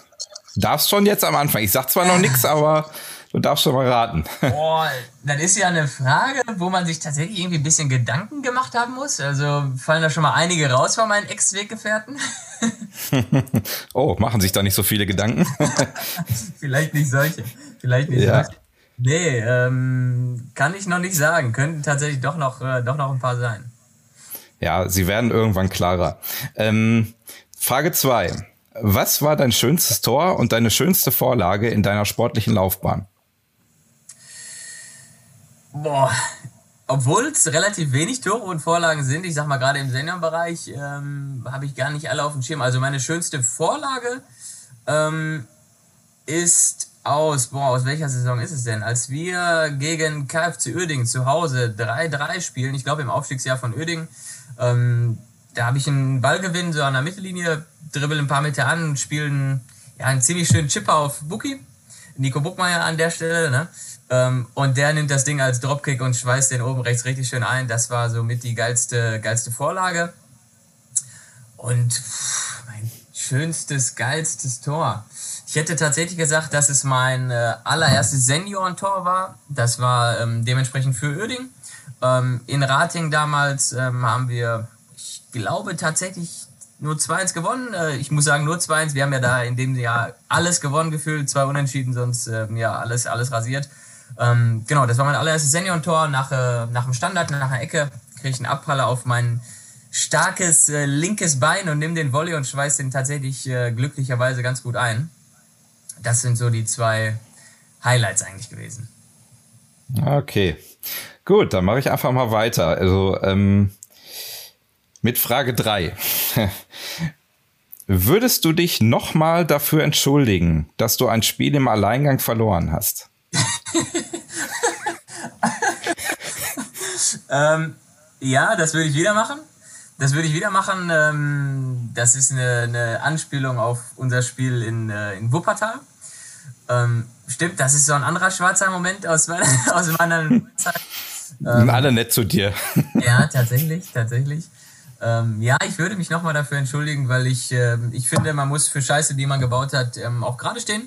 Darfst schon jetzt am Anfang. Ich sag zwar noch nichts, aber du darfst schon mal raten. Boah, das ist ja eine Frage, wo man sich tatsächlich irgendwie ein bisschen Gedanken gemacht haben muss. Also fallen da schon mal einige raus von meinen Ex-Weggefährten. oh, machen sich da nicht so viele Gedanken? Vielleicht nicht solche. Vielleicht nicht ja. solche. Nee, ähm, kann ich noch nicht sagen. Könnten tatsächlich doch noch, äh, doch noch ein paar sein. Ja, sie werden irgendwann klarer. Ähm, Frage zwei: Was war dein schönstes Tor und deine schönste Vorlage in deiner sportlichen Laufbahn? Boah, obwohl es relativ wenig Tore und Vorlagen sind, ich sag mal gerade im Seniorbereich, ähm, habe ich gar nicht alle auf dem Schirm. Also meine schönste Vorlage ähm, ist aus, boah, aus welcher Saison ist es denn? Als wir gegen KFC Uerdingen zu Hause 3-3 spielen, ich glaube im Aufstiegsjahr von Uerdingen, ähm, da habe ich einen Ballgewinn so an der Mittellinie, dribbel ein paar Meter an, spielen ja, einen ziemlich schönen Chipper auf Buki, Nico Buckmeier an der Stelle, ne? Ähm, und der nimmt das Ding als Dropkick und schweißt den oben rechts richtig schön ein. Das war so mit die geilste, geilste Vorlage. Und pff, mein schönstes, geilstes Tor. Ich hätte tatsächlich gesagt, dass es mein äh, allererstes Seniorentor war. Das war ähm, dementsprechend für Uerding. Ähm, in Rating damals ähm, haben wir, glaube tatsächlich nur 2-1 gewonnen. Äh, ich muss sagen nur 2-1. Wir haben ja da in dem Jahr alles gewonnen gefühlt, zwei Unentschieden, sonst äh, ja alles, alles rasiert. Ähm, genau, das war mein allererstes Seniorentor nach, äh, nach dem Standard, nach einer Ecke. Kriege ich einen Abpraller auf mein starkes äh, linkes Bein und nimm den Volley und schweiß den tatsächlich äh, glücklicherweise ganz gut ein das sind so die zwei Highlights eigentlich gewesen. Okay. Gut, dann mache ich einfach mal weiter. Also ähm, mit Frage drei. Würdest du dich nochmal dafür entschuldigen, dass du ein Spiel im Alleingang verloren hast? ähm, ja, das würde ich wieder machen. Das würde ich wieder machen. Ähm, das ist eine, eine, Anspielung auf unser Spiel in, äh, in Wuppertal. Ähm, stimmt, das ist so ein anderer schwarzer Moment aus meiner, aus meiner Zeit. Ähm, alle nett zu dir. Ja, tatsächlich, tatsächlich. Ähm, ja, ich würde mich nochmal dafür entschuldigen, weil ich, äh, ich finde, man muss für Scheiße, die man gebaut hat, ähm, auch gerade stehen.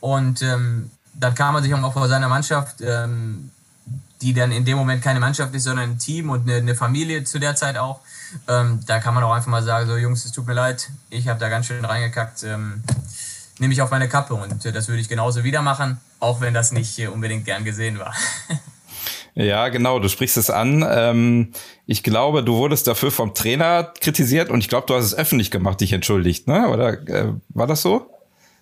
Und ähm, dann kann man sich auch vor seiner Mannschaft, ähm, die dann in dem Moment keine Mannschaft ist, sondern ein Team und eine, eine Familie zu der Zeit auch. Ähm, da kann man auch einfach mal sagen, so Jungs, es tut mir leid, ich habe da ganz schön reingekackt. Ähm, nehme ich auf meine Kappe und äh, das würde ich genauso wieder machen, auch wenn das nicht äh, unbedingt gern gesehen war. Ja, genau, du sprichst es an. Ähm, ich glaube, du wurdest dafür vom Trainer kritisiert und ich glaube, du hast es öffentlich gemacht, dich entschuldigt, ne? Oder äh, war das so?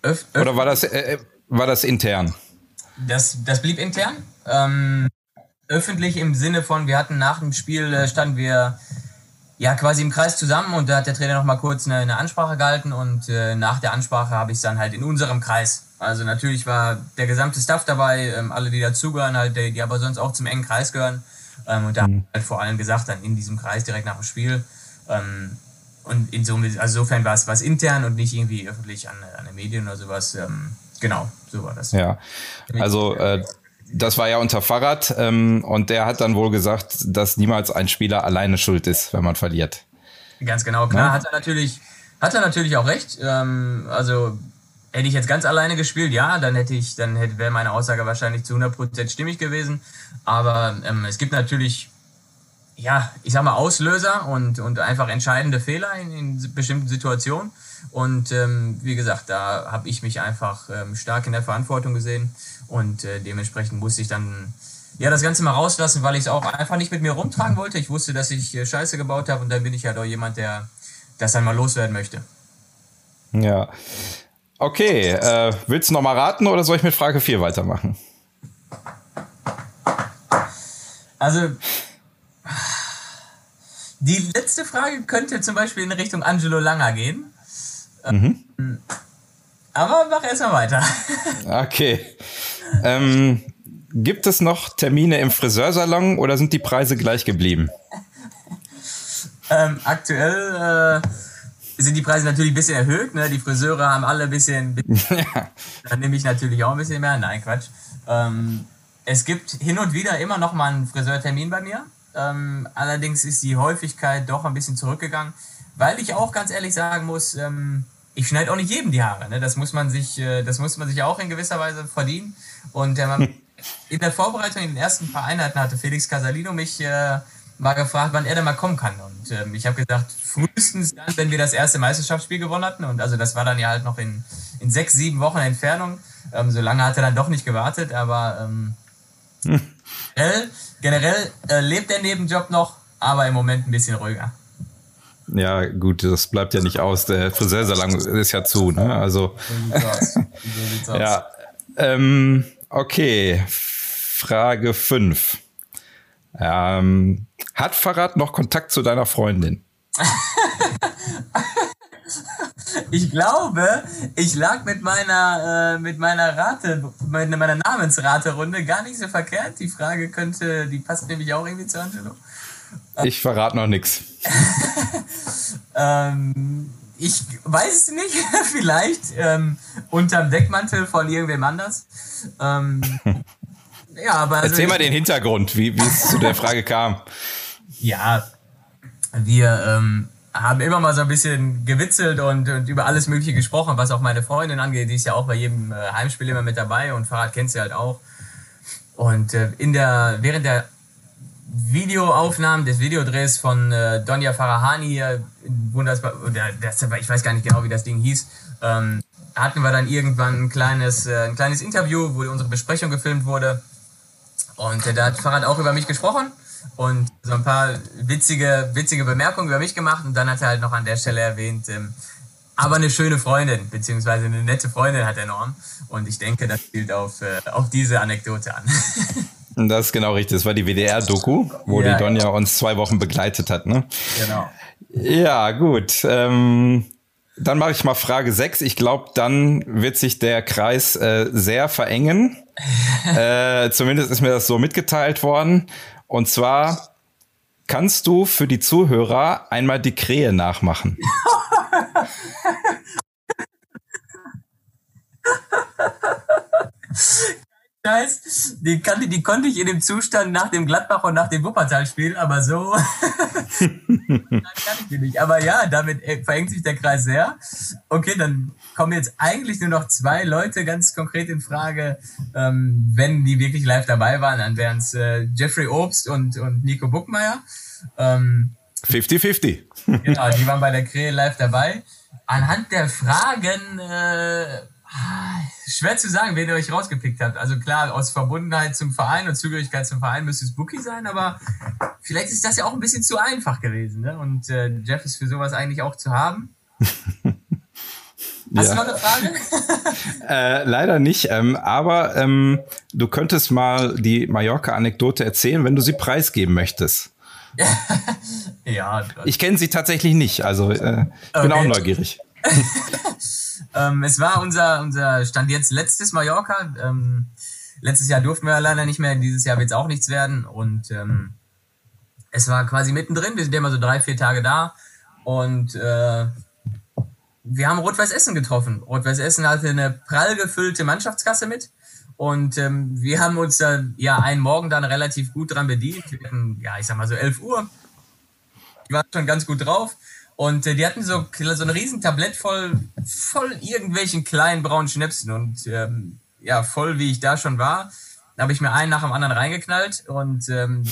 Öff Oder war das, äh, äh, war das intern? Das, das blieb intern. Ähm, öffentlich im Sinne von, wir hatten nach dem Spiel, äh, standen wir ja, quasi im Kreis zusammen und da hat der Trainer noch mal kurz eine, eine Ansprache gehalten und äh, nach der Ansprache habe ich es dann halt in unserem Kreis. Also natürlich war der gesamte Staff dabei, ähm, alle, die dazugehören, halt, die, die aber sonst auch zum engen Kreis gehören. Ähm, und da mhm. halt vor allem gesagt, dann in diesem Kreis direkt nach dem Spiel. Ähm, und insofern, also insofern war es was intern und nicht irgendwie öffentlich an, an den Medien oder sowas. Ähm, genau, so war das. Ja, also äh, das war ja unter Fahrrad ähm, und der hat dann wohl gesagt, dass niemals ein Spieler alleine schuld ist, wenn man verliert. Ganz genau, klar, ja? hat er natürlich, hat er natürlich auch recht. Ähm, also hätte ich jetzt ganz alleine gespielt, ja, dann hätte ich, dann hätte wäre meine Aussage wahrscheinlich zu 100% stimmig gewesen. Aber ähm, es gibt natürlich, ja, ich sag mal Auslöser und und einfach entscheidende Fehler in, in bestimmten Situationen. Und ähm, wie gesagt, da habe ich mich einfach ähm, stark in der Verantwortung gesehen und äh, dementsprechend musste ich dann ja das Ganze mal rauslassen, weil ich es auch einfach nicht mit mir rumtragen wollte. Ich wusste, dass ich äh, Scheiße gebaut habe und dann bin ich halt auch jemand, der das dann mal loswerden möchte. Ja. Okay, äh, willst du noch mal raten oder soll ich mit Frage 4 weitermachen? Also, die letzte Frage könnte zum Beispiel in Richtung Angelo Langer gehen. Mhm. Aber mach erstmal weiter. Okay. Ähm, gibt es noch Termine im Friseursalon oder sind die Preise gleich geblieben? Ähm, aktuell äh, sind die Preise natürlich ein bisschen erhöht. Ne? Die Friseure haben alle ein bisschen. ja. Dann nehme ich natürlich auch ein bisschen mehr. Nein, Quatsch. Ähm, es gibt hin und wieder immer noch mal einen Friseurtermin bei mir. Ähm, allerdings ist die Häufigkeit doch ein bisschen zurückgegangen, weil ich auch ganz ehrlich sagen muss, ähm, ich schneide auch nicht jedem die Haare. Ne? Das muss man sich, äh, das muss man sich auch in gewisser Weise verdienen. Und äh, in der Vorbereitung in den ersten paar Einheiten hatte Felix Casalino mich äh, mal gefragt, wann er denn mal kommen kann. Und ähm, ich habe gesagt, frühestens dann, wenn wir das erste Meisterschaftsspiel gewonnen hatten. Und also das war dann ja halt noch in, in sechs, sieben Wochen Entfernung. Ähm, so lange hat er dann doch nicht gewartet, aber ähm, hm. generell, generell äh, lebt der Nebenjob noch, aber im Moment ein bisschen ruhiger. Ja, gut, das bleibt ja nicht aus. Der Friseursalon ist ja zu, ne? Also. Ja. Ähm, okay. Frage 5. Ähm, hat Farad noch Kontakt zu deiner Freundin? ich glaube, ich lag mit meiner, äh, mit meiner Rate, mit meiner Namensraterunde gar nicht so verkehrt. Die Frage könnte, die passt nämlich auch irgendwie zu Angelo. Ich verrate noch nichts. ähm, ich weiß es nicht, vielleicht ähm, unterm Deckmantel von irgendwem anders. Ähm, ja, aber also Erzähl mal den Hintergrund, wie, wie es zu der Frage kam. Ja, wir ähm, haben immer mal so ein bisschen gewitzelt und, und, über alles Mögliche gesprochen, was auch meine Freundin angeht. Die ist ja auch bei jedem äh, Heimspiel immer mit dabei und Fahrrad kennt sie halt auch. Und äh, in der, während der Videoaufnahmen des Videodrehs von äh, Donja Farahani, äh, wunderbar, das, ich weiß gar nicht genau, wie das Ding hieß, ähm, hatten wir dann irgendwann ein kleines, äh, ein kleines Interview, wo unsere Besprechung gefilmt wurde. Und äh, da hat Farad auch über mich gesprochen und so ein paar witzige, witzige Bemerkungen über mich gemacht. Und dann hat er halt noch an der Stelle erwähnt, ähm, aber eine schöne Freundin, beziehungsweise eine nette Freundin hat er Norm. Und ich denke, das spielt auf, äh, auf diese Anekdote an. Das ist genau richtig. Das war die WDR-Doku, wo ja, die Donja ja. uns zwei Wochen begleitet hat. Ne? Genau. Ja, gut. Ähm, dann mache ich mal Frage 6. Ich glaube, dann wird sich der Kreis äh, sehr verengen. äh, zumindest ist mir das so mitgeteilt worden. Und zwar kannst du für die Zuhörer einmal die Krähe nachmachen. Scheiß, die, kannte, die konnte ich in dem Zustand nach dem Gladbach und nach dem Wuppertal spielen, aber so kann ich die nicht. Aber ja, damit äh, verengt sich der Kreis sehr. Okay, dann kommen jetzt eigentlich nur noch zwei Leute ganz konkret in Frage, ähm, wenn die wirklich live dabei waren, dann wären es äh, Jeffrey Obst und, und Nico Buckmeier. 50-50. Ähm, genau, die waren bei der Krähe live dabei. Anhand der Fragen äh, Schwer zu sagen, wen ihr euch rausgepickt habt. Also klar, aus Verbundenheit zum Verein und Zugehörigkeit zum Verein müsste es Bookie sein, aber vielleicht ist das ja auch ein bisschen zu einfach gewesen. Ne? Und äh, Jeff ist für sowas eigentlich auch zu haben. Hast ja. du noch eine Frage? äh, leider nicht, ähm, aber ähm, du könntest mal die Mallorca-Anekdote erzählen, wenn du sie preisgeben möchtest. ja. Ich kenne sie tatsächlich nicht, also äh, ich bin auch neugierig. Ähm, es war unser, unser Stand jetzt letztes Mallorca. Ähm, letztes Jahr durften wir leider nicht mehr, dieses Jahr wird es auch nichts werden. Und ähm, es war quasi mittendrin, wir sind immer so drei, vier Tage da. Und äh, wir haben Rot-Weiß Essen getroffen. Rot-Weiß Essen hatte eine prall gefüllte Mannschaftskasse mit. Und ähm, wir haben uns dann ja einen Morgen dann relativ gut dran bedient. Wir hatten, ja, ich sag mal so 11 Uhr. Die waren schon ganz gut drauf. Und äh, die hatten so, so ein riesen Tablett voll, voll irgendwelchen kleinen braunen Schnäpsen. Und ähm, ja, voll wie ich da schon war, habe ich mir einen nach dem anderen reingeknallt und ähm,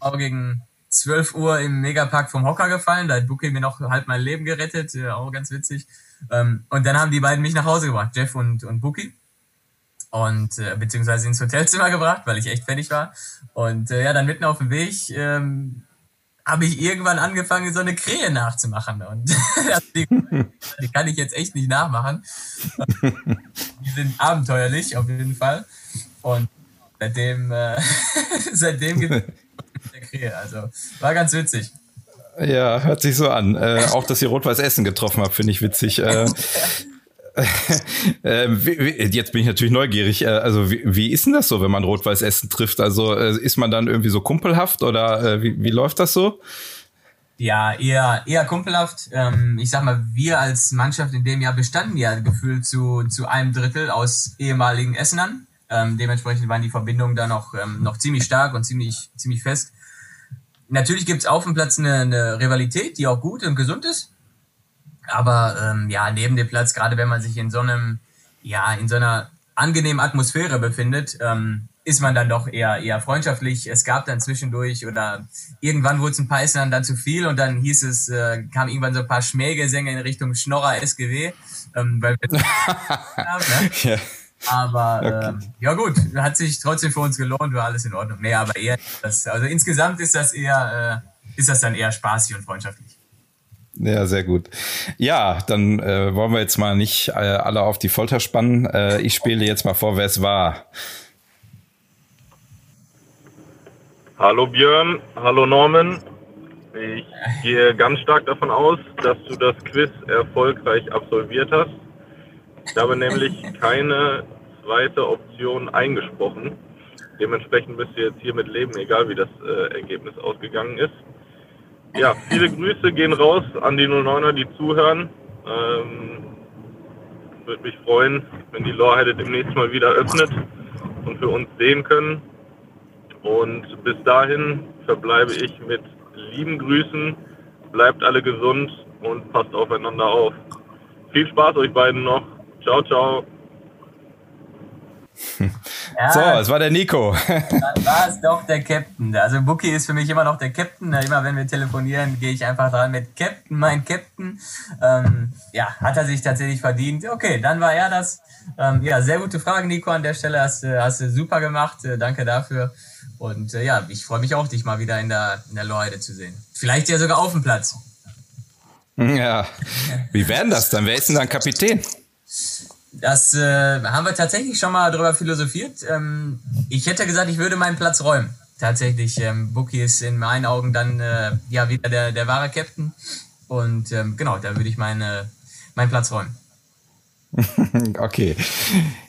auch gegen 12 Uhr im Megapark vom Hocker gefallen. Da hat Bookie mir noch halb mein Leben gerettet, äh, auch ganz witzig. Ähm, und dann haben die beiden mich nach Hause gebracht, Jeff und, und Bookie. Und äh, beziehungsweise ins Hotelzimmer gebracht, weil ich echt fertig war. Und äh, ja, dann mitten auf dem Weg ähm, habe ich irgendwann angefangen, so eine Krähe nachzumachen. Und die, die, kann ich jetzt echt nicht nachmachen. Die sind abenteuerlich, auf jeden Fall. Und seitdem, äh, seitdem gibt es der Krähe. Also war ganz witzig. Ja, hört sich so an. Äh, auch, dass ihr Rot-Weiß Essen getroffen habt, finde ich witzig. Äh, äh, jetzt bin ich natürlich neugierig. Äh, also wie, wie ist denn das so, wenn man Rot-Weiß Essen trifft? Also äh, ist man dann irgendwie so kumpelhaft oder äh, wie, wie läuft das so? Ja, eher, eher kumpelhaft. Ähm, ich sag mal, wir als Mannschaft in dem Jahr bestanden ja gefühlt zu, zu einem Drittel aus ehemaligen Essenern. Ähm, dementsprechend waren die Verbindungen da noch, ähm, noch ziemlich stark und ziemlich, ziemlich fest. Natürlich gibt's auf dem Platz eine, eine Rivalität, die auch gut und gesund ist. Aber ähm, ja, neben dem Platz, gerade wenn man sich in so einem, ja, in so einer angenehmen Atmosphäre befindet, ähm, ist man dann doch eher, eher freundschaftlich. Es gab dann zwischendurch oder irgendwann wurde es ein paar Essen dann zu viel und dann hieß es, äh, kam irgendwann so ein paar Schmähgesänge in Richtung Schnorrer SGW. Ähm, weil wir haben, ne? ja. Aber okay. ähm, ja gut, hat sich trotzdem für uns gelohnt, war alles in Ordnung. Nee, aber eher, das, also insgesamt ist das eher, äh, ist das dann eher spaßig und freundschaftlich. Ja, sehr gut. Ja, dann äh, wollen wir jetzt mal nicht äh, alle auf die Folter spannen. Äh, ich spiele jetzt mal vor, wer es war. Hallo Björn, hallo Norman. Ich gehe ganz stark davon aus, dass du das Quiz erfolgreich absolviert hast. Ich habe nämlich keine zweite Option eingesprochen. Dementsprechend bist du jetzt hier mit Leben, egal wie das äh, Ergebnis ausgegangen ist. Ja, viele Grüße gehen raus an die 09er, die zuhören. Ähm, Würde mich freuen, wenn die Lorheide demnächst mal wieder öffnet und wir uns sehen können. Und bis dahin verbleibe ich mit lieben Grüßen. Bleibt alle gesund und passt aufeinander auf. Viel Spaß euch beiden noch. Ciao, ciao. Ja, so, es war der Nico. Dann war es doch der Captain. Also Buki ist für mich immer noch der Captain. Immer wenn wir telefonieren, gehe ich einfach dran mit Captain, mein Captain. Ähm, ja, hat er sich tatsächlich verdient. Okay, dann war er das. Ähm, ja, sehr gute Frage, Nico, an der Stelle. Hast, hast du super gemacht. Äh, danke dafür. Und äh, ja, ich freue mich auch, dich mal wieder in der, in der Lorheide zu sehen. Vielleicht ja sogar auf dem Platz. Ja. Wie wäre das dann? Wer ist denn dann Kapitän? Das äh, haben wir tatsächlich schon mal darüber philosophiert. Ähm, ich hätte gesagt, ich würde meinen Platz räumen. Tatsächlich, ähm, Buki ist in meinen Augen dann äh, ja wieder der, der wahre Captain. Und ähm, genau, da würde ich meine, meinen Platz räumen. okay.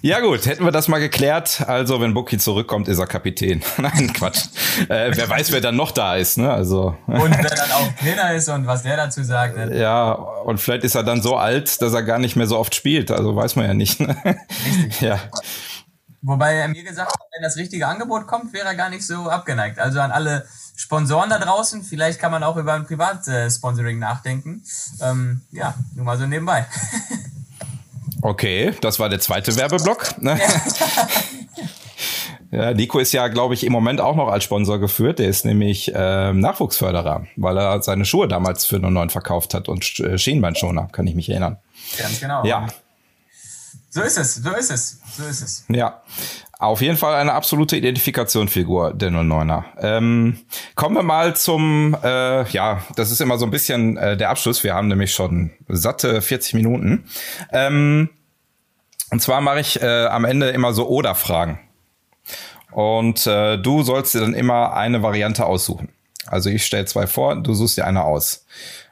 Ja gut, hätten wir das mal geklärt. Also wenn Bucky zurückkommt, ist er Kapitän. Nein, Quatsch. Äh, wer weiß, wer dann noch da ist. Ne? Also. Und wer dann auch Trainer ist und was der dazu sagt. Ne? Ja, und vielleicht ist er dann so alt, dass er gar nicht mehr so oft spielt. Also weiß man ja nicht. Ne? Richtig. Ja. Wobei er mir gesagt hat, wenn das richtige Angebot kommt, wäre er gar nicht so abgeneigt. Also an alle Sponsoren da draußen, vielleicht kann man auch über ein Privatsponsoring nachdenken. Ähm, ja, nur mal so nebenbei. Okay, das war der zweite Werbeblock. Ne? Ja, Nico ist ja, glaube ich, im Moment auch noch als Sponsor geführt. Der ist nämlich äh, Nachwuchsförderer, weil er seine Schuhe damals für 09 verkauft hat und äh, Schienbeinschoner, kann ich mich erinnern. Ganz genau. Ja. So ist es, so ist es, so ist es. Ja. Auf jeden Fall eine absolute Identifikationsfigur der 09er. Ähm, kommen wir mal zum, äh, ja, das ist immer so ein bisschen äh, der Abschluss. Wir haben nämlich schon satte 40 Minuten. Ähm, und zwar mache ich äh, am Ende immer so Oder-Fragen. Und äh, du sollst dir dann immer eine Variante aussuchen. Also ich stelle zwei vor, du suchst dir eine aus.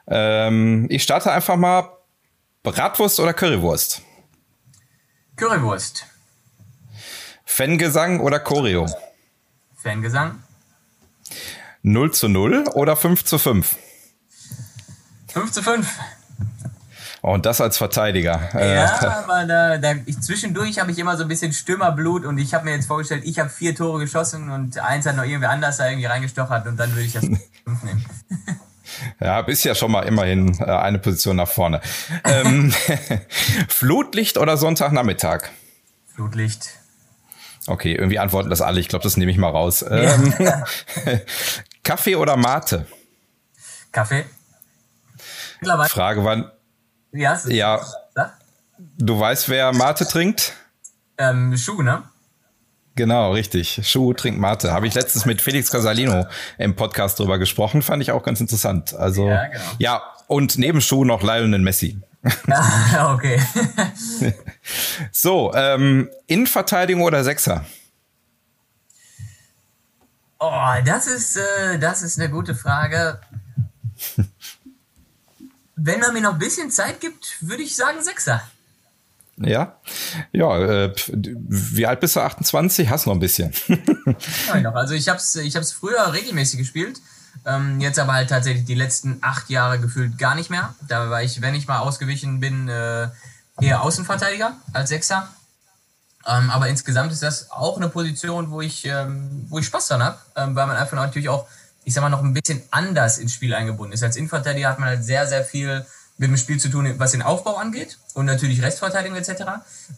Ähm, ich starte einfach mal Bratwurst oder Currywurst? Currywurst. Fangesang oder Choreo? Fangesang. 0 zu 0 oder 5 zu 5? 5 zu 5. und das als Verteidiger. Ja, äh, aber da, da, ich, zwischendurch habe ich immer so ein bisschen Stürmerblut und ich habe mir jetzt vorgestellt, ich habe vier Tore geschossen und eins hat noch irgendwie anders da irgendwie reingestochert und dann würde ich das 5 nehmen. Ja, bist ja schon mal immerhin äh, eine Position nach vorne. Ähm, Flutlicht oder Sonntagnachmittag? Flutlicht. Okay, irgendwie antworten das alle. Ich glaube, das nehme ich mal raus. Ähm, Kaffee oder Mate? Kaffee. Frage wann? Ja. ja. Du weißt, wer Mate trinkt? Ähm, Schuh, ne? Genau, richtig. Schuh trinkt Mate. Habe ich letztens mit Felix Casalino im Podcast drüber gesprochen. Fand ich auch ganz interessant. Also, ja, genau. ja und neben Schuh noch Lionel Messi. Ah, okay. so, ähm, Innenverteidigung oder Sechser? Oh, das ist, äh, das ist eine gute Frage. Wenn man mir noch ein bisschen Zeit gibt, würde ich sagen Sechser. Ja, ja. Äh, wie alt bist du? 28? Hast noch ein bisschen. also ich habe es ich hab's früher regelmäßig gespielt. Ähm, jetzt aber halt tatsächlich die letzten acht Jahre gefühlt gar nicht mehr. Da war ich, wenn ich mal ausgewichen bin, äh, eher Außenverteidiger als Sechser. Ähm, aber insgesamt ist das auch eine Position, wo ich, ähm, wo ich Spaß dran habe, ähm, weil man einfach natürlich auch, ich sag mal, noch ein bisschen anders ins Spiel eingebunden ist. Als Innenverteidiger hat man halt sehr, sehr viel mit dem Spiel zu tun, was den Aufbau angeht und natürlich Restverteidigung etc.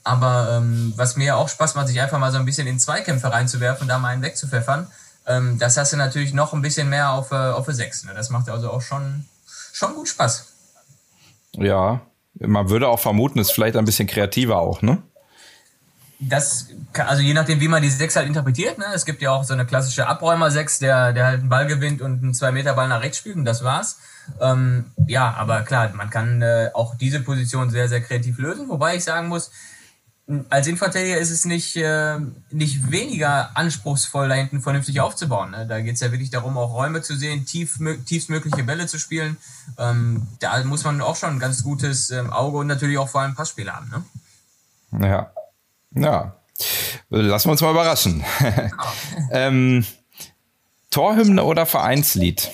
Aber ähm, was mir auch Spaß macht, sich einfach mal so ein bisschen in Zweikämpfe reinzuwerfen und da mal einen wegzupfeffern, ähm, das hast du natürlich noch ein bisschen mehr auf, äh, auf 6. Ne? Das macht also auch schon, schon gut Spaß. Ja, man würde auch vermuten, ist vielleicht ein bisschen kreativer auch, ne? Das, also je nachdem, wie man die 6 halt interpretiert, ne? Es gibt ja auch so eine klassische Abräumer-6, der, der halt einen Ball gewinnt und einen 2-Meter-Ball nach rechts spielt und das war's. Ähm, ja, aber klar, man kann äh, auch diese Position sehr, sehr kreativ lösen, wobei ich sagen muss, als Innenverteidiger ist es nicht, äh, nicht weniger anspruchsvoll, da hinten vernünftig aufzubauen. Ne? Da geht es ja wirklich darum, auch Räume zu sehen, tief, tiefstmögliche Bälle zu spielen. Ähm, da muss man auch schon ein ganz gutes ähm, Auge und natürlich auch vor allem Passspiel haben. Ne? Ja. Ja. Lassen wir uns mal überraschen. ähm, Torhymne oder Vereinslied?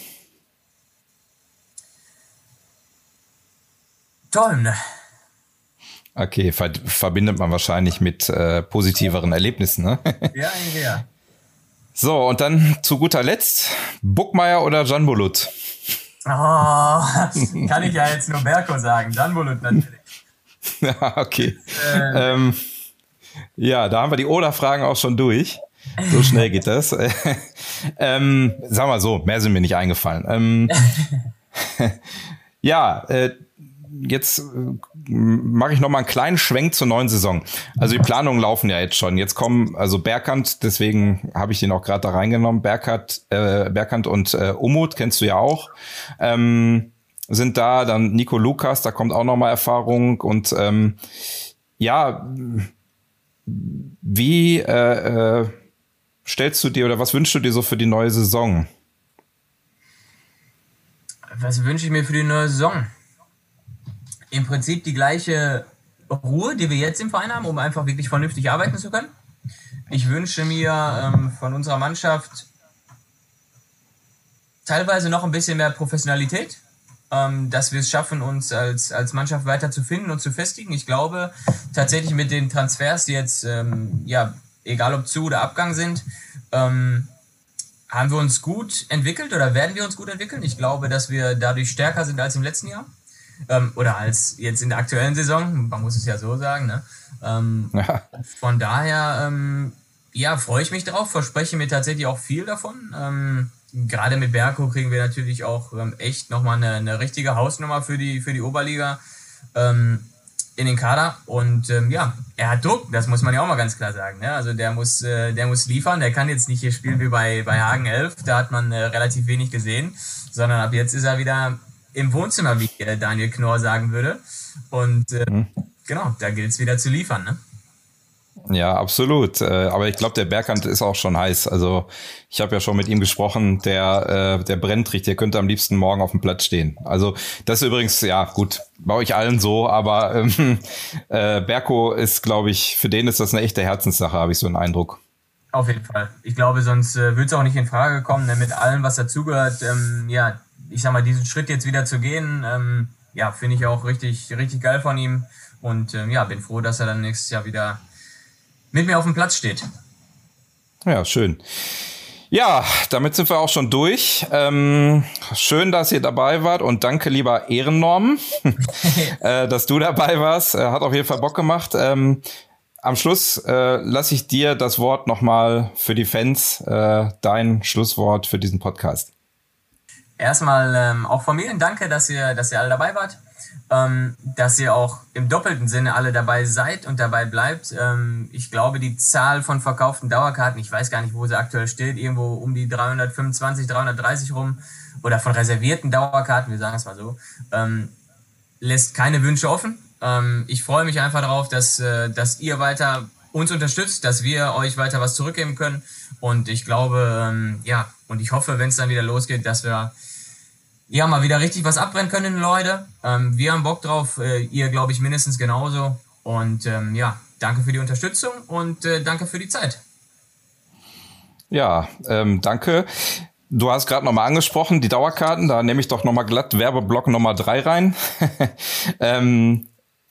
Torhymne. Okay, ver verbindet man wahrscheinlich mit äh, positiveren Erlebnissen, ne? ja, ja. So, und dann zu guter Letzt, Buckmeier oder Jan Bulut? Oh, kann ich ja jetzt nur Berko sagen. Jan Bulut natürlich. ja, okay. Äh. Ähm, ja, da haben wir die Oder-Fragen auch schon durch. So schnell geht das. ähm, sag mal so, mehr sind mir nicht eingefallen. Ähm, ja, äh, jetzt äh, mache ich noch mal einen kleinen Schwenk zur neuen Saison. Also die Planungen laufen ja jetzt schon. Jetzt kommen also Berkant, deswegen habe ich den auch gerade da reingenommen. Berkant, äh, Berkant und äh, Umut kennst du ja auch. Ähm, sind da dann Nico Lukas, da kommt auch noch mal Erfahrung und ähm, ja, wie äh, äh, stellst du dir oder was wünschst du dir so für die neue Saison? Was wünsche ich mir für die neue Saison? Im Prinzip die gleiche Ruhe, die wir jetzt im Verein haben, um einfach wirklich vernünftig arbeiten zu können. Ich wünsche mir ähm, von unserer Mannschaft teilweise noch ein bisschen mehr Professionalität, ähm, dass wir es schaffen, uns als, als Mannschaft weiter zu finden und zu festigen. Ich glaube tatsächlich mit den Transfers, die jetzt, ähm, ja, egal ob Zu- oder Abgang sind, ähm, haben wir uns gut entwickelt oder werden wir uns gut entwickeln. Ich glaube, dass wir dadurch stärker sind als im letzten Jahr. Ähm, oder als jetzt in der aktuellen Saison, man muss es ja so sagen. Ne? Ähm, ja. Von daher, ähm, ja, freue ich mich drauf, verspreche mir tatsächlich auch viel davon. Ähm, gerade mit Berko kriegen wir natürlich auch ähm, echt nochmal eine, eine richtige Hausnummer für die, für die Oberliga ähm, in den Kader. Und ähm, ja, er hat Druck, das muss man ja auch mal ganz klar sagen. Ne? Also der muss, äh, der muss liefern, der kann jetzt nicht hier spielen wie bei, bei Hagen 11, da hat man äh, relativ wenig gesehen, sondern ab jetzt ist er wieder im Wohnzimmer, wie Daniel Knorr sagen würde. Und äh, mhm. genau, da gilt es wieder zu liefern. Ne? Ja, absolut. Äh, aber ich glaube, der Berghand ist auch schon heiß. Also ich habe ja schon mit ihm gesprochen, der, äh, der brennt richtig, der könnte am liebsten morgen auf dem Platz stehen. Also das ist übrigens, ja gut, bei euch allen so, aber ähm, äh, Berko ist, glaube ich, für den ist das eine echte Herzenssache, habe ich so einen Eindruck. Auf jeden Fall. Ich glaube, sonst äh, würde es auch nicht in Frage kommen, ne, mit allem, was dazugehört. Ähm, ja, ich sag mal, diesen Schritt jetzt wieder zu gehen, ähm, ja, finde ich auch richtig, richtig geil von ihm. Und ähm, ja, bin froh, dass er dann nächstes Jahr wieder mit mir auf dem Platz steht. Ja, schön. Ja, damit sind wir auch schon durch. Ähm, schön, dass ihr dabei wart und danke, lieber Ehrennorm, äh, dass du dabei warst. Äh, hat auf jeden Fall Bock gemacht. Ähm, am Schluss äh, lasse ich dir das Wort nochmal für die Fans, äh, dein Schlusswort für diesen Podcast. Erstmal ähm, auch von mir ein Danke, dass ihr, dass ihr alle dabei wart, ähm, dass ihr auch im doppelten Sinne alle dabei seid und dabei bleibt. Ähm, ich glaube, die Zahl von verkauften Dauerkarten, ich weiß gar nicht, wo sie aktuell steht, irgendwo um die 325, 330 rum oder von reservierten Dauerkarten, wir sagen es mal so, ähm, lässt keine Wünsche offen. Ähm, ich freue mich einfach darauf, dass, äh, dass ihr weiter uns unterstützt, dass wir euch weiter was zurückgeben können. Und ich glaube, ähm, ja, und ich hoffe, wenn es dann wieder losgeht, dass wir ja, mal wieder richtig was abbrennen können, Leute. Ähm, wir haben Bock drauf, äh, ihr glaube ich mindestens genauso. Und ähm, ja, danke für die Unterstützung und äh, danke für die Zeit. Ja, ähm, danke. Du hast gerade nochmal angesprochen, die Dauerkarten, da nehme ich doch nochmal glatt Werbeblock Nummer drei rein. ähm,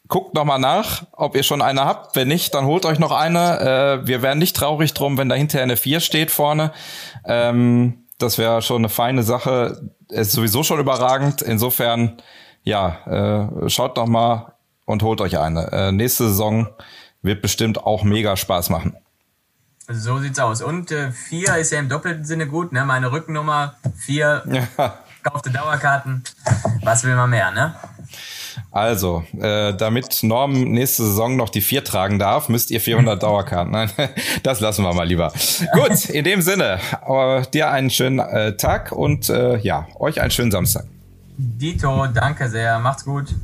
guckt nochmal nach, ob ihr schon eine habt. Wenn nicht, dann holt euch noch eine. Äh, wir wären nicht traurig drum, wenn da hinterher eine vier steht vorne. Ähm, das wäre schon eine feine Sache. Ist sowieso schon überragend. Insofern ja, äh, schaut doch mal und holt euch eine. Äh, nächste Saison wird bestimmt auch mega Spaß machen. So sieht's aus. Und äh, vier ist ja im doppelten Sinne gut, ne? Meine Rückennummer, vier, Ja. kaufte Dauerkarten. Was will man mehr, ne? Also, äh, damit Norm nächste Saison noch die vier tragen darf, müsst ihr 400 Dauerkarten. Nein, das lassen wir mal lieber. Gut, in dem Sinne, äh, dir einen schönen äh, Tag und äh, ja, euch einen schönen Samstag. Dito, danke sehr. Macht's gut.